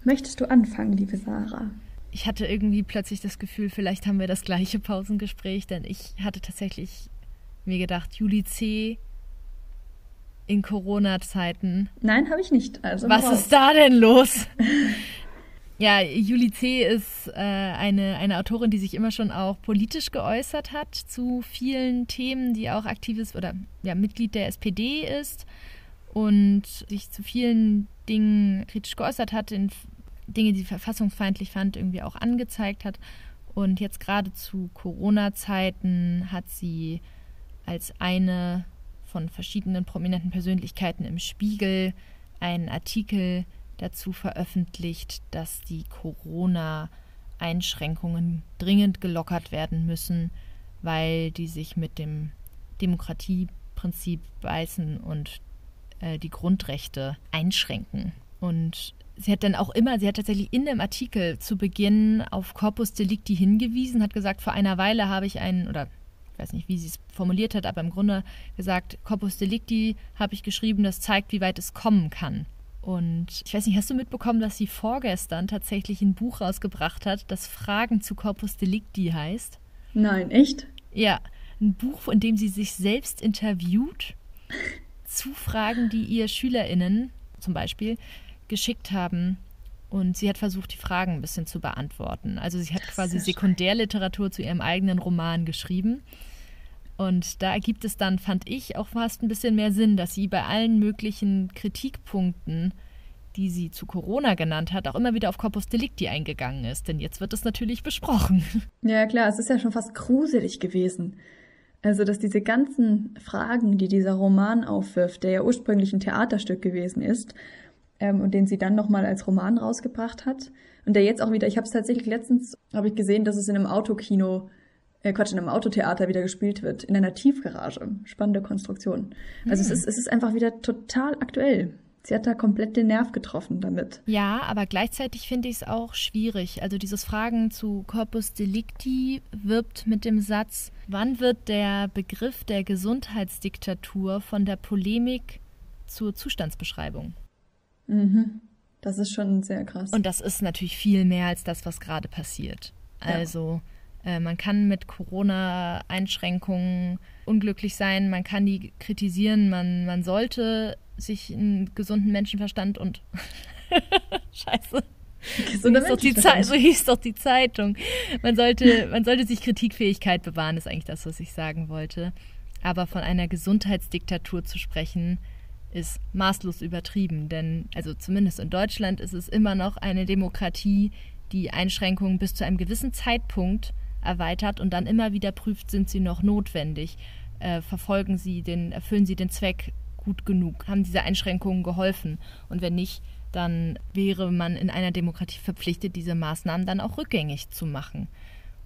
Möchtest du anfangen, liebe Sarah? Ich hatte irgendwie plötzlich das Gefühl, vielleicht haben wir das gleiche Pausengespräch, denn ich hatte tatsächlich mir gedacht, Juli C. in Corona-Zeiten. Nein, habe ich nicht. Also Was ist da denn los? [LAUGHS] Ja, Julie C. ist äh, eine, eine Autorin, die sich immer schon auch politisch geäußert hat zu vielen Themen, die auch aktives oder ja, Mitglied der SPD ist und sich zu vielen Dingen kritisch geäußert hat, in Dinge, die verfassungsfeindlich fand, irgendwie auch angezeigt hat. Und jetzt gerade zu Corona-Zeiten hat sie als eine von verschiedenen prominenten Persönlichkeiten im Spiegel einen Artikel dazu veröffentlicht, dass die Corona-Einschränkungen dringend gelockert werden müssen, weil die sich mit dem Demokratieprinzip beißen und äh, die Grundrechte einschränken. Und sie hat dann auch immer, sie hat tatsächlich in dem Artikel zu Beginn auf Corpus Delicti hingewiesen, hat gesagt, vor einer Weile habe ich einen, oder ich weiß nicht, wie sie es formuliert hat, aber im Grunde gesagt, Corpus Delicti habe ich geschrieben, das zeigt, wie weit es kommen kann. Und ich weiß nicht, hast du mitbekommen, dass sie vorgestern tatsächlich ein Buch rausgebracht hat, das Fragen zu Corpus Delicti heißt? Nein, echt? Ja, ein Buch, in dem sie sich selbst interviewt zu Fragen, die ihr SchülerInnen zum Beispiel geschickt haben. Und sie hat versucht, die Fragen ein bisschen zu beantworten. Also sie hat quasi Sekundärliteratur zu ihrem eigenen Roman geschrieben. Und da ergibt es dann, fand ich, auch fast ein bisschen mehr Sinn, dass sie bei allen möglichen Kritikpunkten, die sie zu Corona genannt hat, auch immer wieder auf Corpus Delicti eingegangen ist. Denn jetzt wird es natürlich besprochen. Ja, klar, es ist ja schon fast gruselig gewesen. Also, dass diese ganzen Fragen, die dieser Roman aufwirft, der ja ursprünglich ein Theaterstück gewesen ist, ähm, und den sie dann nochmal als Roman rausgebracht hat, und der jetzt auch wieder, ich habe es tatsächlich letztens, habe ich gesehen, dass es in einem Autokino äh, Quatsch, in einem Autotheater wieder gespielt wird, in einer Tiefgarage. Spannende Konstruktion. Also mhm. es, ist, es ist einfach wieder total aktuell. Sie hat da komplett den Nerv getroffen damit. Ja, aber gleichzeitig finde ich es auch schwierig. Also dieses Fragen zu Corpus Delicti wirbt mit dem Satz, wann wird der Begriff der Gesundheitsdiktatur von der Polemik zur Zustandsbeschreibung? Mhm. Das ist schon sehr krass. Und das ist natürlich viel mehr als das, was gerade passiert. Also ja äh, man kann mit Corona-Einschränkungen unglücklich sein, man kann die kritisieren, man, man sollte sich einen gesunden Menschenverstand und [LAUGHS] Scheiße. So hieß, doch die so hieß doch die Zeitung. Man sollte, man sollte sich Kritikfähigkeit bewahren, ist eigentlich das, was ich sagen wollte. Aber von einer Gesundheitsdiktatur zu sprechen, ist maßlos übertrieben. Denn, also zumindest in Deutschland ist es immer noch eine Demokratie, die Einschränkungen bis zu einem gewissen Zeitpunkt erweitert und dann immer wieder prüft, sind sie noch notwendig, äh, verfolgen sie den, erfüllen sie den Zweck gut genug, haben diese Einschränkungen geholfen und wenn nicht, dann wäre man in einer Demokratie verpflichtet, diese Maßnahmen dann auch rückgängig zu machen.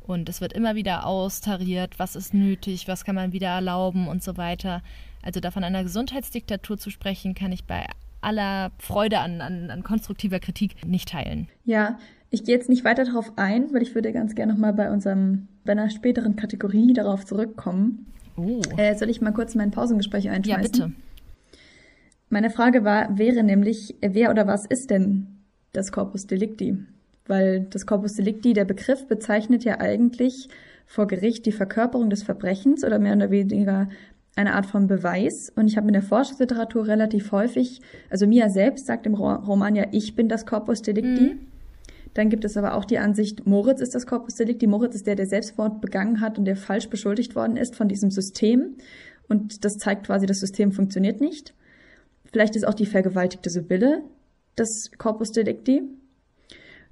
Und es wird immer wieder austariert, was ist nötig, was kann man wieder erlauben und so weiter. Also davon einer Gesundheitsdiktatur zu sprechen, kann ich bei aller Freude an, an, an konstruktiver Kritik nicht teilen. Ja, ich gehe jetzt nicht weiter darauf ein, weil ich würde ganz gerne nochmal bei unserem, bei einer späteren Kategorie darauf zurückkommen. Oh. Äh, soll ich mal kurz mein Pausengespräch einschmeißen? Ja, bitte. Meine Frage war, wäre nämlich, wer oder was ist denn das Corpus Delicti? Weil das Corpus Delicti, der Begriff bezeichnet ja eigentlich vor Gericht die Verkörperung des Verbrechens oder mehr oder weniger eine Art von Beweis. Und ich habe in der Forschungsliteratur relativ häufig, also Mia selbst sagt im Roman ja, ich bin das Corpus Delicti. Mhm. Dann gibt es aber auch die Ansicht, Moritz ist das Corpus Delicti. Moritz ist der, der Selbstmord begangen hat und der falsch beschuldigt worden ist von diesem System. Und das zeigt quasi, das System funktioniert nicht. Vielleicht ist auch die vergewaltigte Sibylle das Corpus Delicti.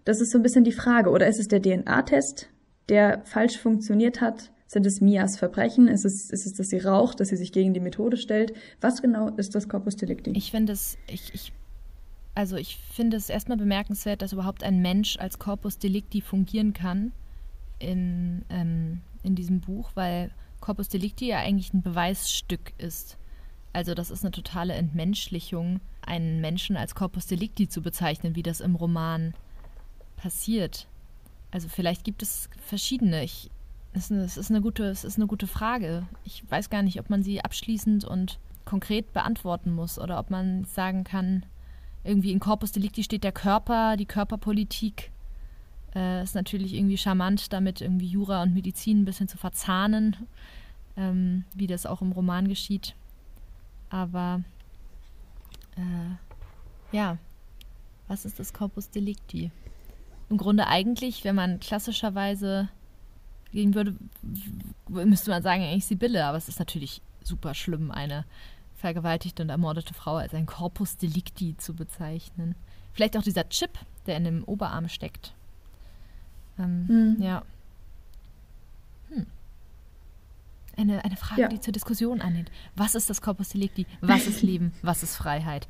Das ist so ein bisschen die Frage. Oder ist es der DNA-Test, der falsch funktioniert hat? Sind es Mias Verbrechen? Ist es, ist es, dass sie raucht, dass sie sich gegen die Methode stellt? Was genau ist das Corpus Delicti? Ich finde es, ich, ich also ich finde es erstmal bemerkenswert, dass überhaupt ein Mensch als Corpus Delicti fungieren kann in, ähm, in diesem Buch, weil Corpus Delicti ja eigentlich ein Beweisstück ist. Also das ist eine totale Entmenschlichung, einen Menschen als Corpus Delicti zu bezeichnen, wie das im Roman passiert. Also vielleicht gibt es verschiedene. Ich, es, ist eine gute, ist eine gute Frage. Ich weiß gar nicht, ob man sie abschließend und konkret beantworten muss oder ob man sagen kann, irgendwie in Corpus Delicti steht der Körper, die Körperpolitik. Äh, ist natürlich irgendwie charmant, damit irgendwie Jura und Medizin ein bisschen zu verzahnen, ähm, wie das auch im Roman geschieht. Aber äh, ja, was ist das Corpus Delicti? im Grunde eigentlich, wenn man klassischerweise gehen würde, müsste man sagen, eigentlich Sibylle, aber es ist natürlich super schlimm, eine vergewaltigte und ermordete Frau als ein Corpus Delicti zu bezeichnen. Vielleicht auch dieser Chip, der in dem Oberarm steckt. Ähm, mhm. Ja. Hm. Eine, eine Frage, ja. die zur Diskussion annimmt. Was ist das Corpus Delicti? Was ist [LAUGHS] Leben? Was ist Freiheit?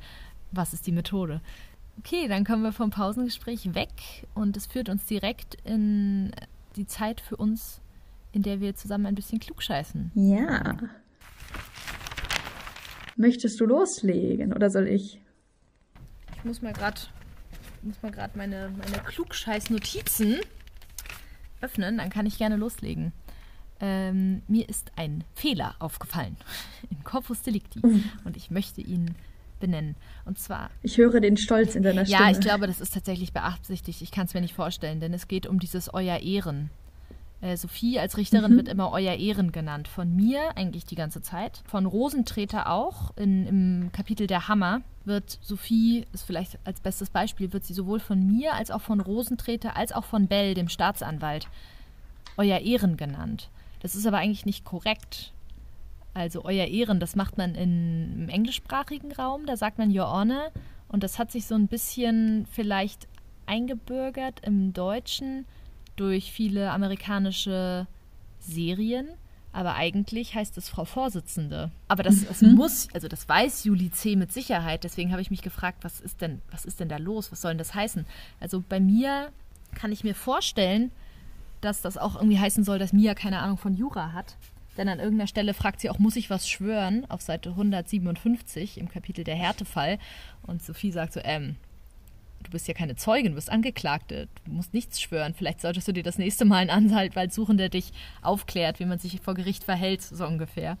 Was ist die Methode? Okay, dann kommen wir vom Pausengespräch weg und es führt uns direkt in die Zeit für uns, in der wir zusammen ein bisschen klugscheißen. Ja. Möchtest du loslegen oder soll ich? Ich muss mal gerade muss mal gerade meine, meine Klugscheiß-Notizen öffnen, dann kann ich gerne loslegen. Ähm, mir ist ein Fehler aufgefallen [LAUGHS] in Corpus Delicti mhm. und ich möchte ihn benennen. Und zwar. Ich höre den Stolz in deiner Stimme. Ja, ich glaube, das ist tatsächlich beabsichtigt. Ich kann es mir nicht vorstellen, denn es geht um dieses Euer Ehren. Äh, Sophie als Richterin mhm. wird immer Euer Ehren genannt. Von mir eigentlich die ganze Zeit. Von Rosentreter auch. In, Im Kapitel Der Hammer wird Sophie, ist vielleicht als bestes Beispiel, wird sie sowohl von mir als auch von Rosentreter als auch von Bell, dem Staatsanwalt, Euer Ehren genannt. Das ist aber eigentlich nicht korrekt. Also Euer Ehren, das macht man in, im englischsprachigen Raum, da sagt man Your Honor. Und das hat sich so ein bisschen vielleicht eingebürgert im Deutschen durch viele amerikanische Serien. Aber eigentlich heißt es Frau Vorsitzende. Aber das, das mhm. muss, also das weiß Juli C. mit Sicherheit. Deswegen habe ich mich gefragt, was ist denn, was ist denn da los? Was soll denn das heißen? Also bei mir kann ich mir vorstellen, dass das auch irgendwie heißen soll, dass Mia keine Ahnung von Jura hat. Denn an irgendeiner Stelle fragt sie auch, muss ich was schwören? Auf Seite 157 im Kapitel der Härtefall. Und Sophie sagt so, ähm, du bist ja keine Zeugin, du bist Angeklagte, du musst nichts schwören. Vielleicht solltest du dir das nächste Mal einen Anwalt suchen, der dich aufklärt, wie man sich vor Gericht verhält, so ungefähr.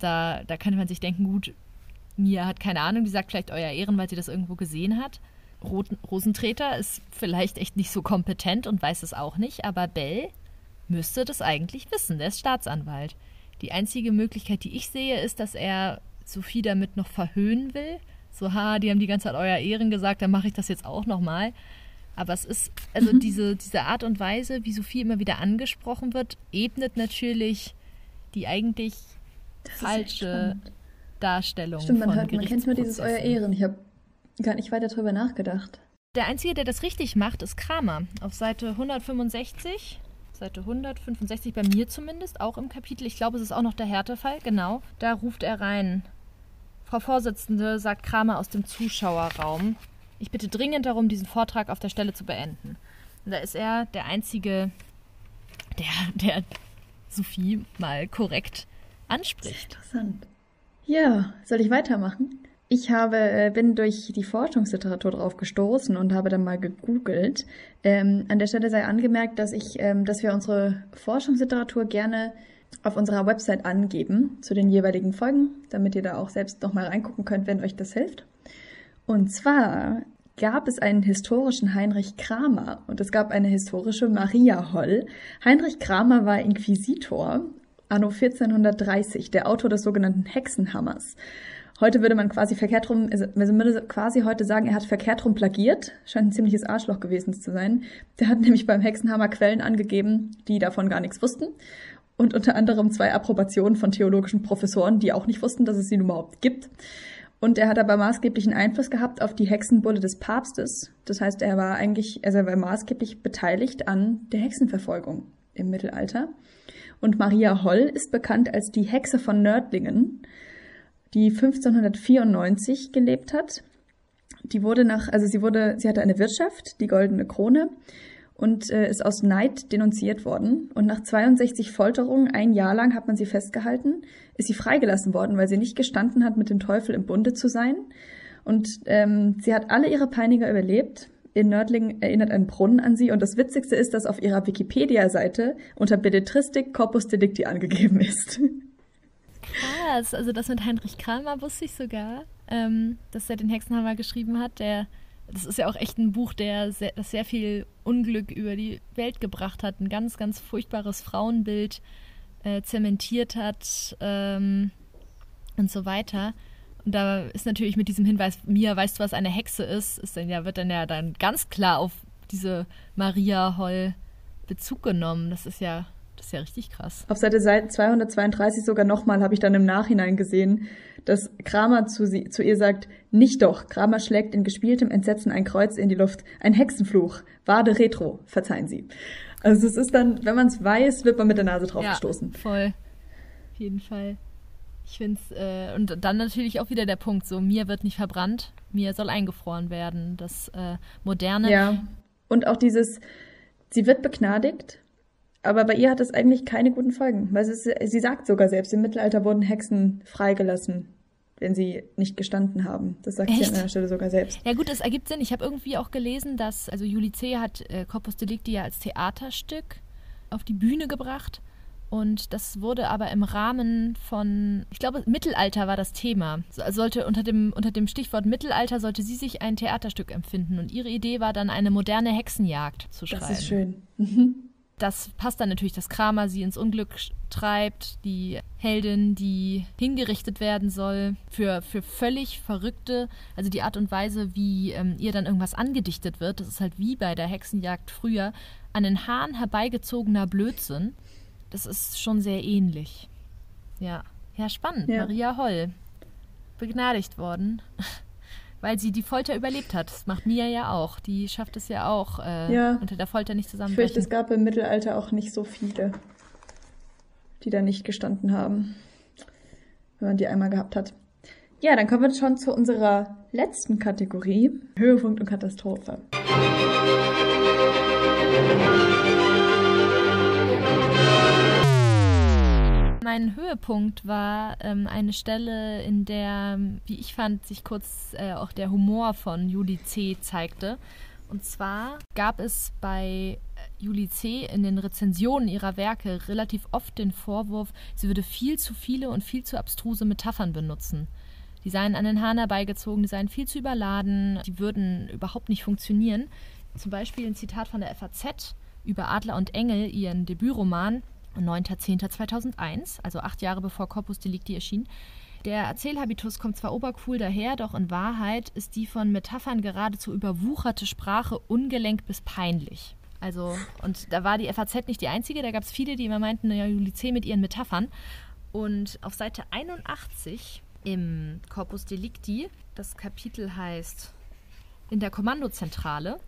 Da, da könnte man sich denken, gut, Mia hat keine Ahnung, die sagt vielleicht euer Ehren, weil sie das irgendwo gesehen hat. Rosentreter ist vielleicht echt nicht so kompetent und weiß es auch nicht, aber Bell müsste das eigentlich wissen. Der ist Staatsanwalt. Die einzige Möglichkeit, die ich sehe, ist, dass er Sophie damit noch verhöhnen will. So, ha, die haben die ganze Zeit euer Ehren gesagt, dann mache ich das jetzt auch nochmal. Aber es ist, also mhm. diese, diese Art und Weise, wie Sophie immer wieder angesprochen wird, ebnet natürlich die eigentlich das falsche Darstellung. Stimmt, man, hört, man kennt nur dieses Euer Ehren. Ich habe gar nicht weiter drüber nachgedacht. Der Einzige, der das richtig macht, ist Kramer. Auf Seite 165 Seite 165 bei mir zumindest, auch im Kapitel. Ich glaube, es ist auch noch der Härtefall, genau. Da ruft er rein. Frau Vorsitzende, sagt Kramer aus dem Zuschauerraum, ich bitte dringend darum, diesen Vortrag auf der Stelle zu beenden. Und da ist er der Einzige, der, der Sophie mal korrekt anspricht. Sehr interessant. Ja, soll ich weitermachen? Ich habe, äh, bin durch die Forschungsliteratur drauf gestoßen und habe dann mal gegoogelt. Ähm, an der Stelle sei angemerkt, dass ich, ähm, dass wir unsere Forschungsliteratur gerne auf unserer Website angeben zu den jeweiligen Folgen, damit ihr da auch selbst nochmal reingucken könnt, wenn euch das hilft. Und zwar gab es einen historischen Heinrich Kramer und es gab eine historische Maria Holl. Heinrich Kramer war Inquisitor anno 1430, der Autor des sogenannten Hexenhammers. Heute würde man quasi verkehrt rum, also man würde quasi heute sagen, er hat verkehrt rum plagiert. Scheint ein ziemliches Arschloch gewesen zu sein. Der hat nämlich beim Hexenhammer Quellen angegeben, die davon gar nichts wussten. Und unter anderem zwei Approbationen von theologischen Professoren, die auch nicht wussten, dass es sie überhaupt gibt. Und er hat aber maßgeblichen Einfluss gehabt auf die Hexenbulle des Papstes. Das heißt, er war eigentlich, also er war maßgeblich beteiligt an der Hexenverfolgung im Mittelalter. Und Maria Holl ist bekannt als die Hexe von Nördlingen die 1594 gelebt hat. Die wurde nach, also sie wurde, sie hatte eine Wirtschaft, die Goldene Krone, und äh, ist aus Neid denunziert worden. Und nach 62 Folterungen, ein Jahr lang hat man sie festgehalten, ist sie freigelassen worden, weil sie nicht gestanden hat, mit dem Teufel im Bunde zu sein. Und ähm, sie hat alle ihre Peiniger überlebt. In Nördlingen erinnert ein Brunnen an sie. Und das Witzigste ist, dass auf ihrer Wikipedia-Seite unter Belletristik Corpus Delicti angegeben ist. [LAUGHS] krass. Also das mit Heinrich Kramer wusste ich sogar, ähm, dass er den Hexenhammer geschrieben hat. Der, das ist ja auch echt ein Buch, der sehr, das sehr viel Unglück über die Welt gebracht hat. Ein ganz, ganz furchtbares Frauenbild äh, zementiert hat ähm, und so weiter. Und da ist natürlich mit diesem Hinweis, Mia weißt du, was eine Hexe ist, ist dann ja, wird dann ja dann ganz klar auf diese Maria Holl Bezug genommen. Das ist ja, ist ja richtig krass. Auf Seite 232 sogar nochmal habe ich dann im Nachhinein gesehen, dass Kramer zu, sie, zu ihr sagt, nicht doch. Kramer schlägt in gespieltem Entsetzen ein Kreuz in die Luft. Ein Hexenfluch. Wade Retro. Verzeihen Sie. Also es ist dann, wenn man es weiß, wird man mit der Nase drauf ja, gestoßen. voll. Auf jeden Fall. Ich finde es, äh, und dann natürlich auch wieder der Punkt, so mir wird nicht verbrannt, mir soll eingefroren werden. Das äh, Moderne. Ja. Und auch dieses, sie wird begnadigt, aber bei ihr hat es eigentlich keine guten Folgen. Weil sie, sie sagt sogar selbst, im Mittelalter wurden Hexen freigelassen, wenn sie nicht gestanden haben. Das sagt Echt? sie an einer Stelle sogar selbst. Ja gut, es ergibt Sinn. Ich habe irgendwie auch gelesen, dass, also Julice hat äh, Corpus Delicti ja als Theaterstück auf die Bühne gebracht. Und das wurde aber im Rahmen von, ich glaube, Mittelalter war das Thema. Sollte unter dem, unter dem Stichwort Mittelalter sollte sie sich ein Theaterstück empfinden. Und ihre Idee war dann eine moderne Hexenjagd zu schreiben. Das ist schön. [LAUGHS] Mhm. Das passt dann natürlich, dass Kramer sie ins Unglück treibt, die Heldin, die hingerichtet werden soll, für, für völlig verrückte, also die Art und Weise, wie ähm, ihr dann irgendwas angedichtet wird, das ist halt wie bei der Hexenjagd früher, an den Haaren herbeigezogener Blödsinn. Das ist schon sehr ähnlich. Ja, ja, spannend. Ja. Maria Holl, begnadigt worden, [LAUGHS] weil sie die Folter überlebt hat. Das macht Mia ja auch. Die schafft es ja auch, äh, Ja. unter der Folter nicht Ich fürchte, es gab im Mittelalter auch nicht so viele, die da nicht gestanden haben, wenn man die einmal gehabt hat. Ja, dann kommen wir schon zu unserer letzten Kategorie, Höhepunkt und Katastrophe. Mein Höhepunkt war ähm, eine Stelle, in der, wie ich fand, sich kurz äh, auch der Humor von Julie C. zeigte. Und zwar gab es bei Julie C. in den Rezensionen ihrer Werke relativ oft den Vorwurf, sie würde viel zu viele und viel zu abstruse Metaphern benutzen. Die seien an den Haaren herbeigezogen, die seien viel zu überladen, die würden überhaupt nicht funktionieren. Zum Beispiel ein Zitat von der FAZ über Adler und Engel, ihren Debütroman, 9.10.2001, also acht Jahre bevor Corpus Delicti erschien. Der Erzählhabitus kommt zwar obercool daher, doch in Wahrheit ist die von Metaphern geradezu überwucherte Sprache ungelenk bis peinlich. Also, und da war die FAZ nicht die einzige, da gab es viele, die immer meinten, naja, Julice mit ihren Metaphern. Und auf Seite 81 im Corpus Delicti, das Kapitel heißt In der Kommandozentrale,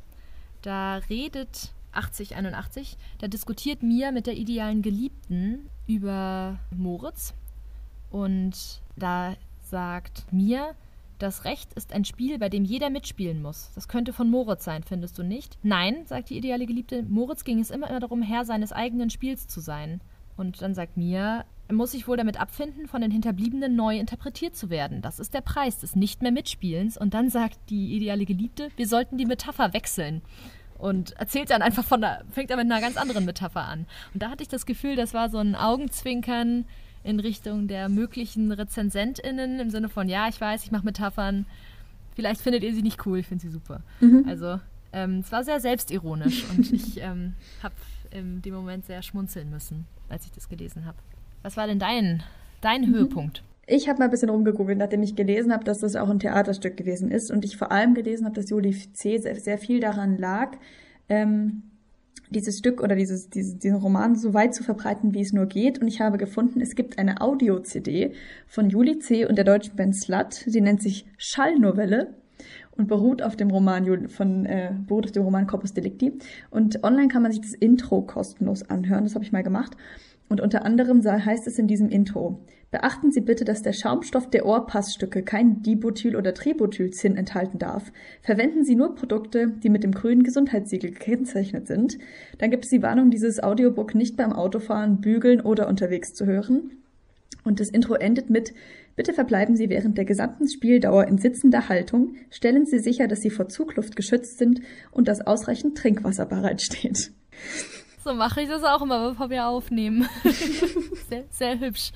da redet 8081, da diskutiert Mia mit der idealen Geliebten über Moritz. Und da sagt Mia, das Recht ist ein Spiel, bei dem jeder mitspielen muss. Das könnte von Moritz sein, findest du nicht? Nein, sagt die ideale Geliebte, Moritz ging es immer darum, Herr seines eigenen Spiels zu sein. Und dann sagt Mia, er muss sich wohl damit abfinden, von den Hinterbliebenen neu interpretiert zu werden. Das ist der Preis des nicht mehr Mitspielens. Und dann sagt die ideale Geliebte, wir sollten die Metapher wechseln. Und erzählt dann einfach von der, fängt dann mit einer ganz anderen Metapher an. Und da hatte ich das Gefühl, das war so ein Augenzwinkern in Richtung der möglichen RezensentInnen im Sinne von, ja, ich weiß, ich mache Metaphern. Vielleicht findet ihr sie nicht cool, ich finde sie super. Also, ähm, es war sehr selbstironisch und [LAUGHS] ich ähm, habe in dem Moment sehr schmunzeln müssen, als ich das gelesen habe. Was war denn dein, dein Höhepunkt? Ich habe mal ein bisschen rumgegoogelt, nachdem ich gelesen habe, dass das auch ein Theaterstück gewesen ist und ich vor allem gelesen habe, dass Julie C. sehr, sehr viel daran lag, ähm, dieses Stück oder dieses, dieses, diesen Roman so weit zu verbreiten, wie es nur geht. Und ich habe gefunden, es gibt eine Audio-CD von Julie C. und der deutschen Band Slut. Sie nennt sich Schallnovelle und beruht auf dem Roman von äh, beruht auf dem Roman Corpus Delicti. Und online kann man sich das Intro kostenlos anhören. Das habe ich mal gemacht. Und unter anderem heißt es in diesem Intro, beachten Sie bitte, dass der Schaumstoff der Ohrpassstücke kein Dibutyl- oder Tributylzinn enthalten darf. Verwenden Sie nur Produkte, die mit dem grünen Gesundheitssiegel gekennzeichnet sind. Dann gibt es die Warnung, dieses Audiobook nicht beim Autofahren, Bügeln oder unterwegs zu hören. Und das Intro endet mit Bitte verbleiben Sie während der gesamten Spieldauer in sitzender Haltung, stellen Sie sicher, dass Sie vor Zugluft geschützt sind und dass ausreichend Trinkwasser bereitsteht. So mache ich das auch immer, bevor wir aufnehmen. [LAUGHS] sehr, sehr hübsch.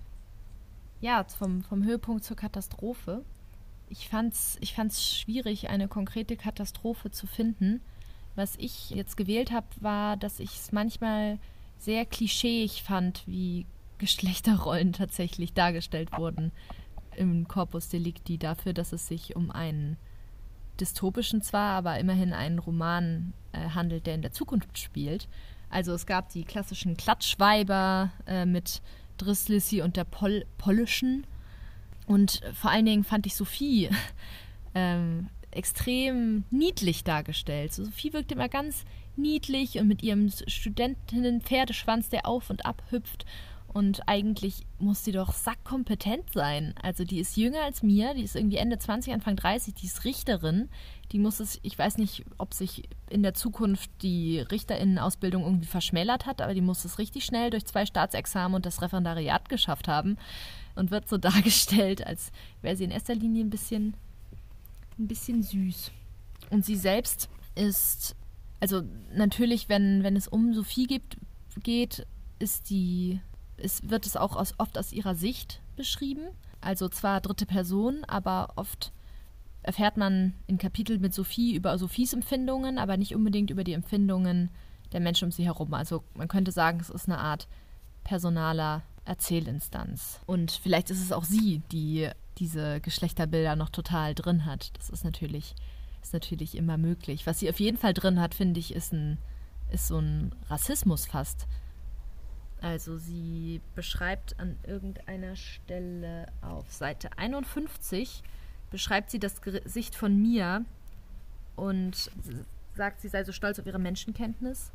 [LAUGHS] ja, vom, vom Höhepunkt zur Katastrophe. Ich fand's, ich fand's schwierig, eine konkrete Katastrophe zu finden. Was ich jetzt gewählt habe, war, dass ich es manchmal sehr klischeeig fand, wie Geschlechterrollen tatsächlich dargestellt wurden im Corpus Delicti dafür, dass es sich um einen dystopischen zwar, aber immerhin einen Roman äh, handelt, der in der Zukunft spielt. Also es gab die klassischen Klatschweiber äh, mit Driss, Lissy und der Pol Polischen. Und vor allen Dingen fand ich Sophie [LAUGHS] ähm, extrem niedlich dargestellt. So, Sophie wirkte immer ganz niedlich und mit ihrem Studentinnen-Pferdeschwanz, der auf und ab hüpft. Und eigentlich muss sie doch sackkompetent sein. Also die ist jünger als mir, die ist irgendwie Ende 20, Anfang 30, die ist Richterin. Die muss es, ich weiß nicht, ob sich in der Zukunft die Richterinnenausbildung irgendwie verschmälert hat, aber die muss es richtig schnell durch zwei Staatsexamen und das Referendariat geschafft haben und wird so [LAUGHS] dargestellt, als wäre sie in erster Linie ein bisschen, ein bisschen süß. Und sie selbst ist, also natürlich, wenn, wenn es um Sophie gibt, geht, ist die es wird es auch aus, oft aus ihrer Sicht beschrieben. Also zwar dritte Person, aber oft erfährt man in Kapiteln mit Sophie über Sophies Empfindungen, aber nicht unbedingt über die Empfindungen der Menschen um sie herum. Also man könnte sagen, es ist eine Art personaler Erzählinstanz. Und vielleicht ist es auch sie, die diese Geschlechterbilder noch total drin hat. Das ist natürlich, ist natürlich immer möglich. Was sie auf jeden Fall drin hat, finde ich, ist, ein, ist so ein Rassismus fast. Also sie beschreibt an irgendeiner Stelle auf Seite 51, beschreibt sie das Gesicht von mir und sagt, sie sei so stolz auf ihre Menschenkenntnis.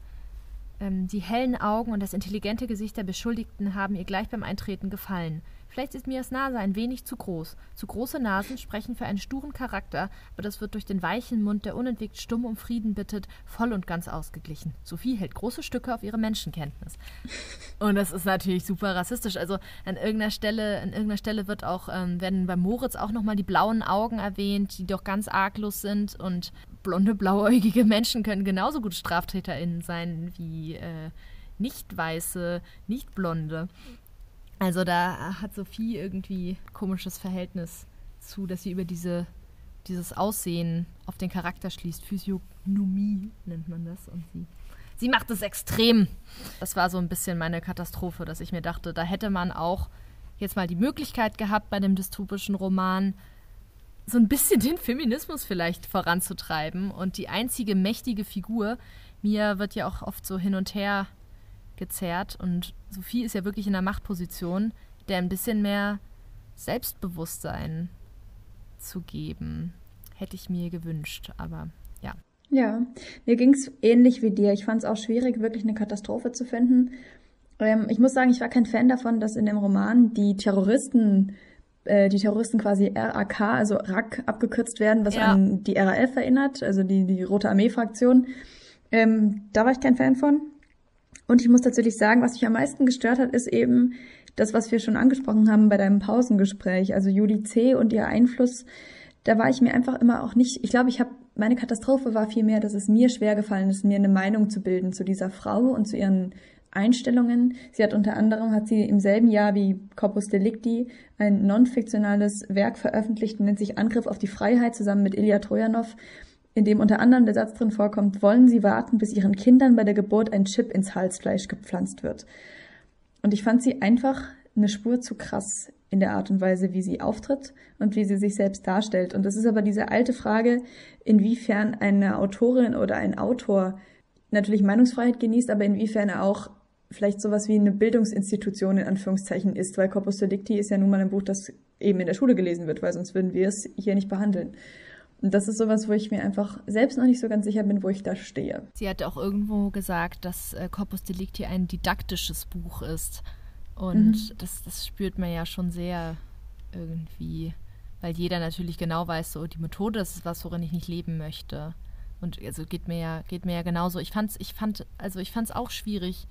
Ähm, die hellen Augen und das intelligente Gesicht der Beschuldigten haben ihr gleich beim Eintreten gefallen. Vielleicht ist Mias Nase ein wenig zu groß. Zu große Nasen sprechen für einen sturen Charakter, aber das wird durch den weichen Mund, der unentwegt stumm um Frieden bittet, voll und ganz ausgeglichen. Sophie hält große Stücke auf ihre Menschenkenntnis. Und das ist natürlich super rassistisch. Also an irgendeiner Stelle, an irgendeiner Stelle wird auch, ähm, werden bei Moritz auch nochmal die blauen Augen erwähnt, die doch ganz arglos sind und blonde, blauäugige Menschen können genauso gut StraftäterInnen sein wie äh, nicht weiße, nicht blonde. Also da hat Sophie irgendwie komisches Verhältnis zu, dass sie über diese, dieses Aussehen auf den Charakter schließt. Physiognomie nennt man das. Und sie, sie macht es extrem. Das war so ein bisschen meine Katastrophe, dass ich mir dachte, da hätte man auch jetzt mal die Möglichkeit gehabt, bei dem dystopischen Roman so ein bisschen den Feminismus vielleicht voranzutreiben. Und die einzige mächtige Figur, mir wird ja auch oft so hin und her gezerrt. Und Sophie ist ja wirklich in einer Machtposition, der ein bisschen mehr Selbstbewusstsein zu geben. Hätte ich mir gewünscht, aber ja. Ja, mir ging es ähnlich wie dir. Ich fand es auch schwierig, wirklich eine Katastrophe zu finden. Ähm, ich muss sagen, ich war kein Fan davon, dass in dem Roman die Terroristen, äh, die Terroristen quasi RAK, also RAK abgekürzt werden, was ja. an die RAF erinnert, also die, die Rote Armee-Fraktion. Ähm, da war ich kein Fan von. Und ich muss tatsächlich sagen, was mich am meisten gestört hat, ist eben das, was wir schon angesprochen haben bei deinem Pausengespräch, also Judy C. und ihr Einfluss. Da war ich mir einfach immer auch nicht, ich glaube, ich habe, meine Katastrophe war vielmehr, dass es mir schwer gefallen ist, mir eine Meinung zu bilden zu dieser Frau und zu ihren Einstellungen. Sie hat unter anderem, hat sie im selben Jahr wie Corpus Delicti ein non-fiktionales Werk veröffentlicht, nennt sich Angriff auf die Freiheit zusammen mit Ilya Trojanov in dem unter anderem der Satz drin vorkommt, wollen Sie warten, bis Ihren Kindern bei der Geburt ein Chip ins Halsfleisch gepflanzt wird. Und ich fand sie einfach eine Spur zu krass in der Art und Weise, wie sie auftritt und wie sie sich selbst darstellt. Und das ist aber diese alte Frage, inwiefern eine Autorin oder ein Autor natürlich Meinungsfreiheit genießt, aber inwiefern er auch vielleicht sowas wie eine Bildungsinstitution in Anführungszeichen ist, weil Corpus Delicti ist ja nun mal ein Buch, das eben in der Schule gelesen wird, weil sonst würden wir es hier nicht behandeln. Und das ist sowas, wo ich mir einfach selbst noch nicht so ganz sicher bin, wo ich da stehe. Sie hat auch irgendwo gesagt, dass äh, Corpus Delicti ein didaktisches Buch ist. Und mhm. das, das spürt man ja schon sehr irgendwie, weil jeder natürlich genau weiß, so die Methode, das ist was, worin ich nicht leben möchte. Und also geht mir ja, geht mir ja genauso. Ich fand's, ich fand, also ich fand's auch schwierig,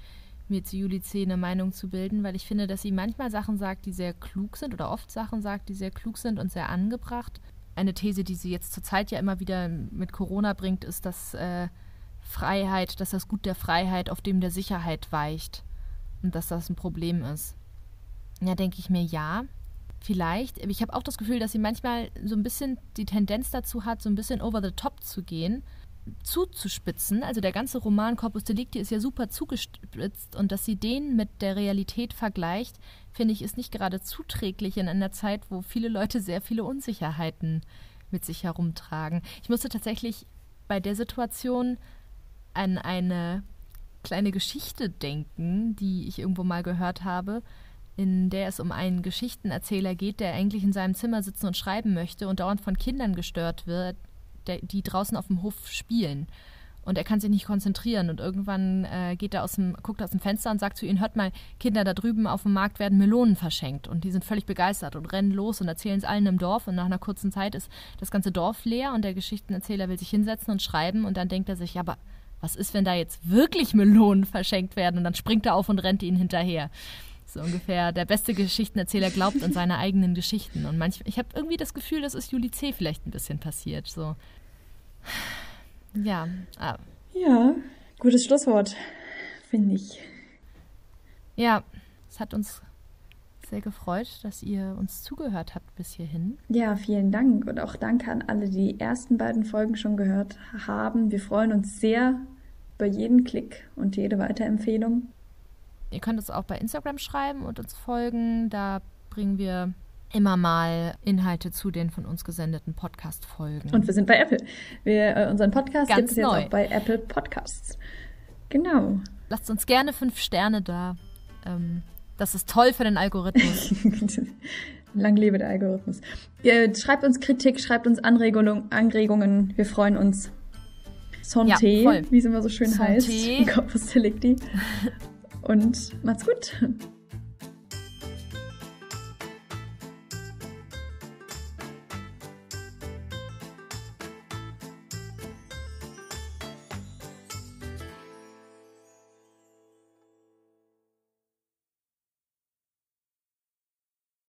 mir zu Juli C. eine Meinung zu bilden, weil ich finde, dass sie manchmal Sachen sagt, die sehr klug sind oder oft Sachen sagt, die sehr klug sind und sehr angebracht eine These, die sie jetzt zurzeit ja immer wieder mit Corona bringt, ist, dass äh, Freiheit, dass das Gut der Freiheit auf dem der Sicherheit weicht und dass das ein Problem ist. Ja, denke ich mir ja, vielleicht. Ich habe auch das Gefühl, dass sie manchmal so ein bisschen die Tendenz dazu hat, so ein bisschen over the top zu gehen zuzuspitzen. Also der ganze Roman Corpus Delicti ist ja super zugespitzt und dass sie den mit der Realität vergleicht, finde ich, ist nicht gerade zuträglich in einer Zeit, wo viele Leute sehr viele Unsicherheiten mit sich herumtragen. Ich musste tatsächlich bei der Situation an eine kleine Geschichte denken, die ich irgendwo mal gehört habe, in der es um einen Geschichtenerzähler geht, der eigentlich in seinem Zimmer sitzen und schreiben möchte und dauernd von Kindern gestört wird, die draußen auf dem Hof spielen. Und er kann sich nicht konzentrieren. Und irgendwann äh, geht er aus dem, guckt aus dem Fenster und sagt zu ihnen: Hört mal, Kinder, da drüben auf dem Markt werden Melonen verschenkt. Und die sind völlig begeistert und rennen los und erzählen es allen im Dorf. Und nach einer kurzen Zeit ist das ganze Dorf leer und der Geschichtenerzähler will sich hinsetzen und schreiben. Und dann denkt er sich: Ja, aber was ist, wenn da jetzt wirklich Melonen [LAUGHS] verschenkt werden? Und dann springt er auf und rennt ihnen hinterher. So ungefähr, der beste Geschichtenerzähler glaubt an seine eigenen Geschichten. Und manchmal, ich habe irgendwie das Gefühl, das ist Juli C. vielleicht ein bisschen passiert. So. Ja. Ah. Ja, gutes Schlusswort, finde ich. Ja, es hat uns sehr gefreut, dass ihr uns zugehört habt bis hierhin. Ja, vielen Dank und auch danke an alle, die die ersten beiden Folgen schon gehört haben. Wir freuen uns sehr über jeden Klick und jede Weiterempfehlung. Ihr könnt uns auch bei Instagram schreiben und uns folgen. Da bringen wir immer mal Inhalte zu den von uns gesendeten Podcast-Folgen. Und wir sind bei Apple. Wir, äh, unseren Podcast Ganz gibt es jetzt auch bei Apple Podcasts. Genau. Lasst uns gerne fünf Sterne da. Ähm, das ist toll für den Algorithmus. [LAUGHS] Lang lebe der Algorithmus. Äh, schreibt uns Kritik, schreibt uns Anregungen. Anregungen. Wir freuen uns. Santé, ja, wie es immer so schön Santé. heißt. [LAUGHS] Corpus Delicti. Und macht's gut.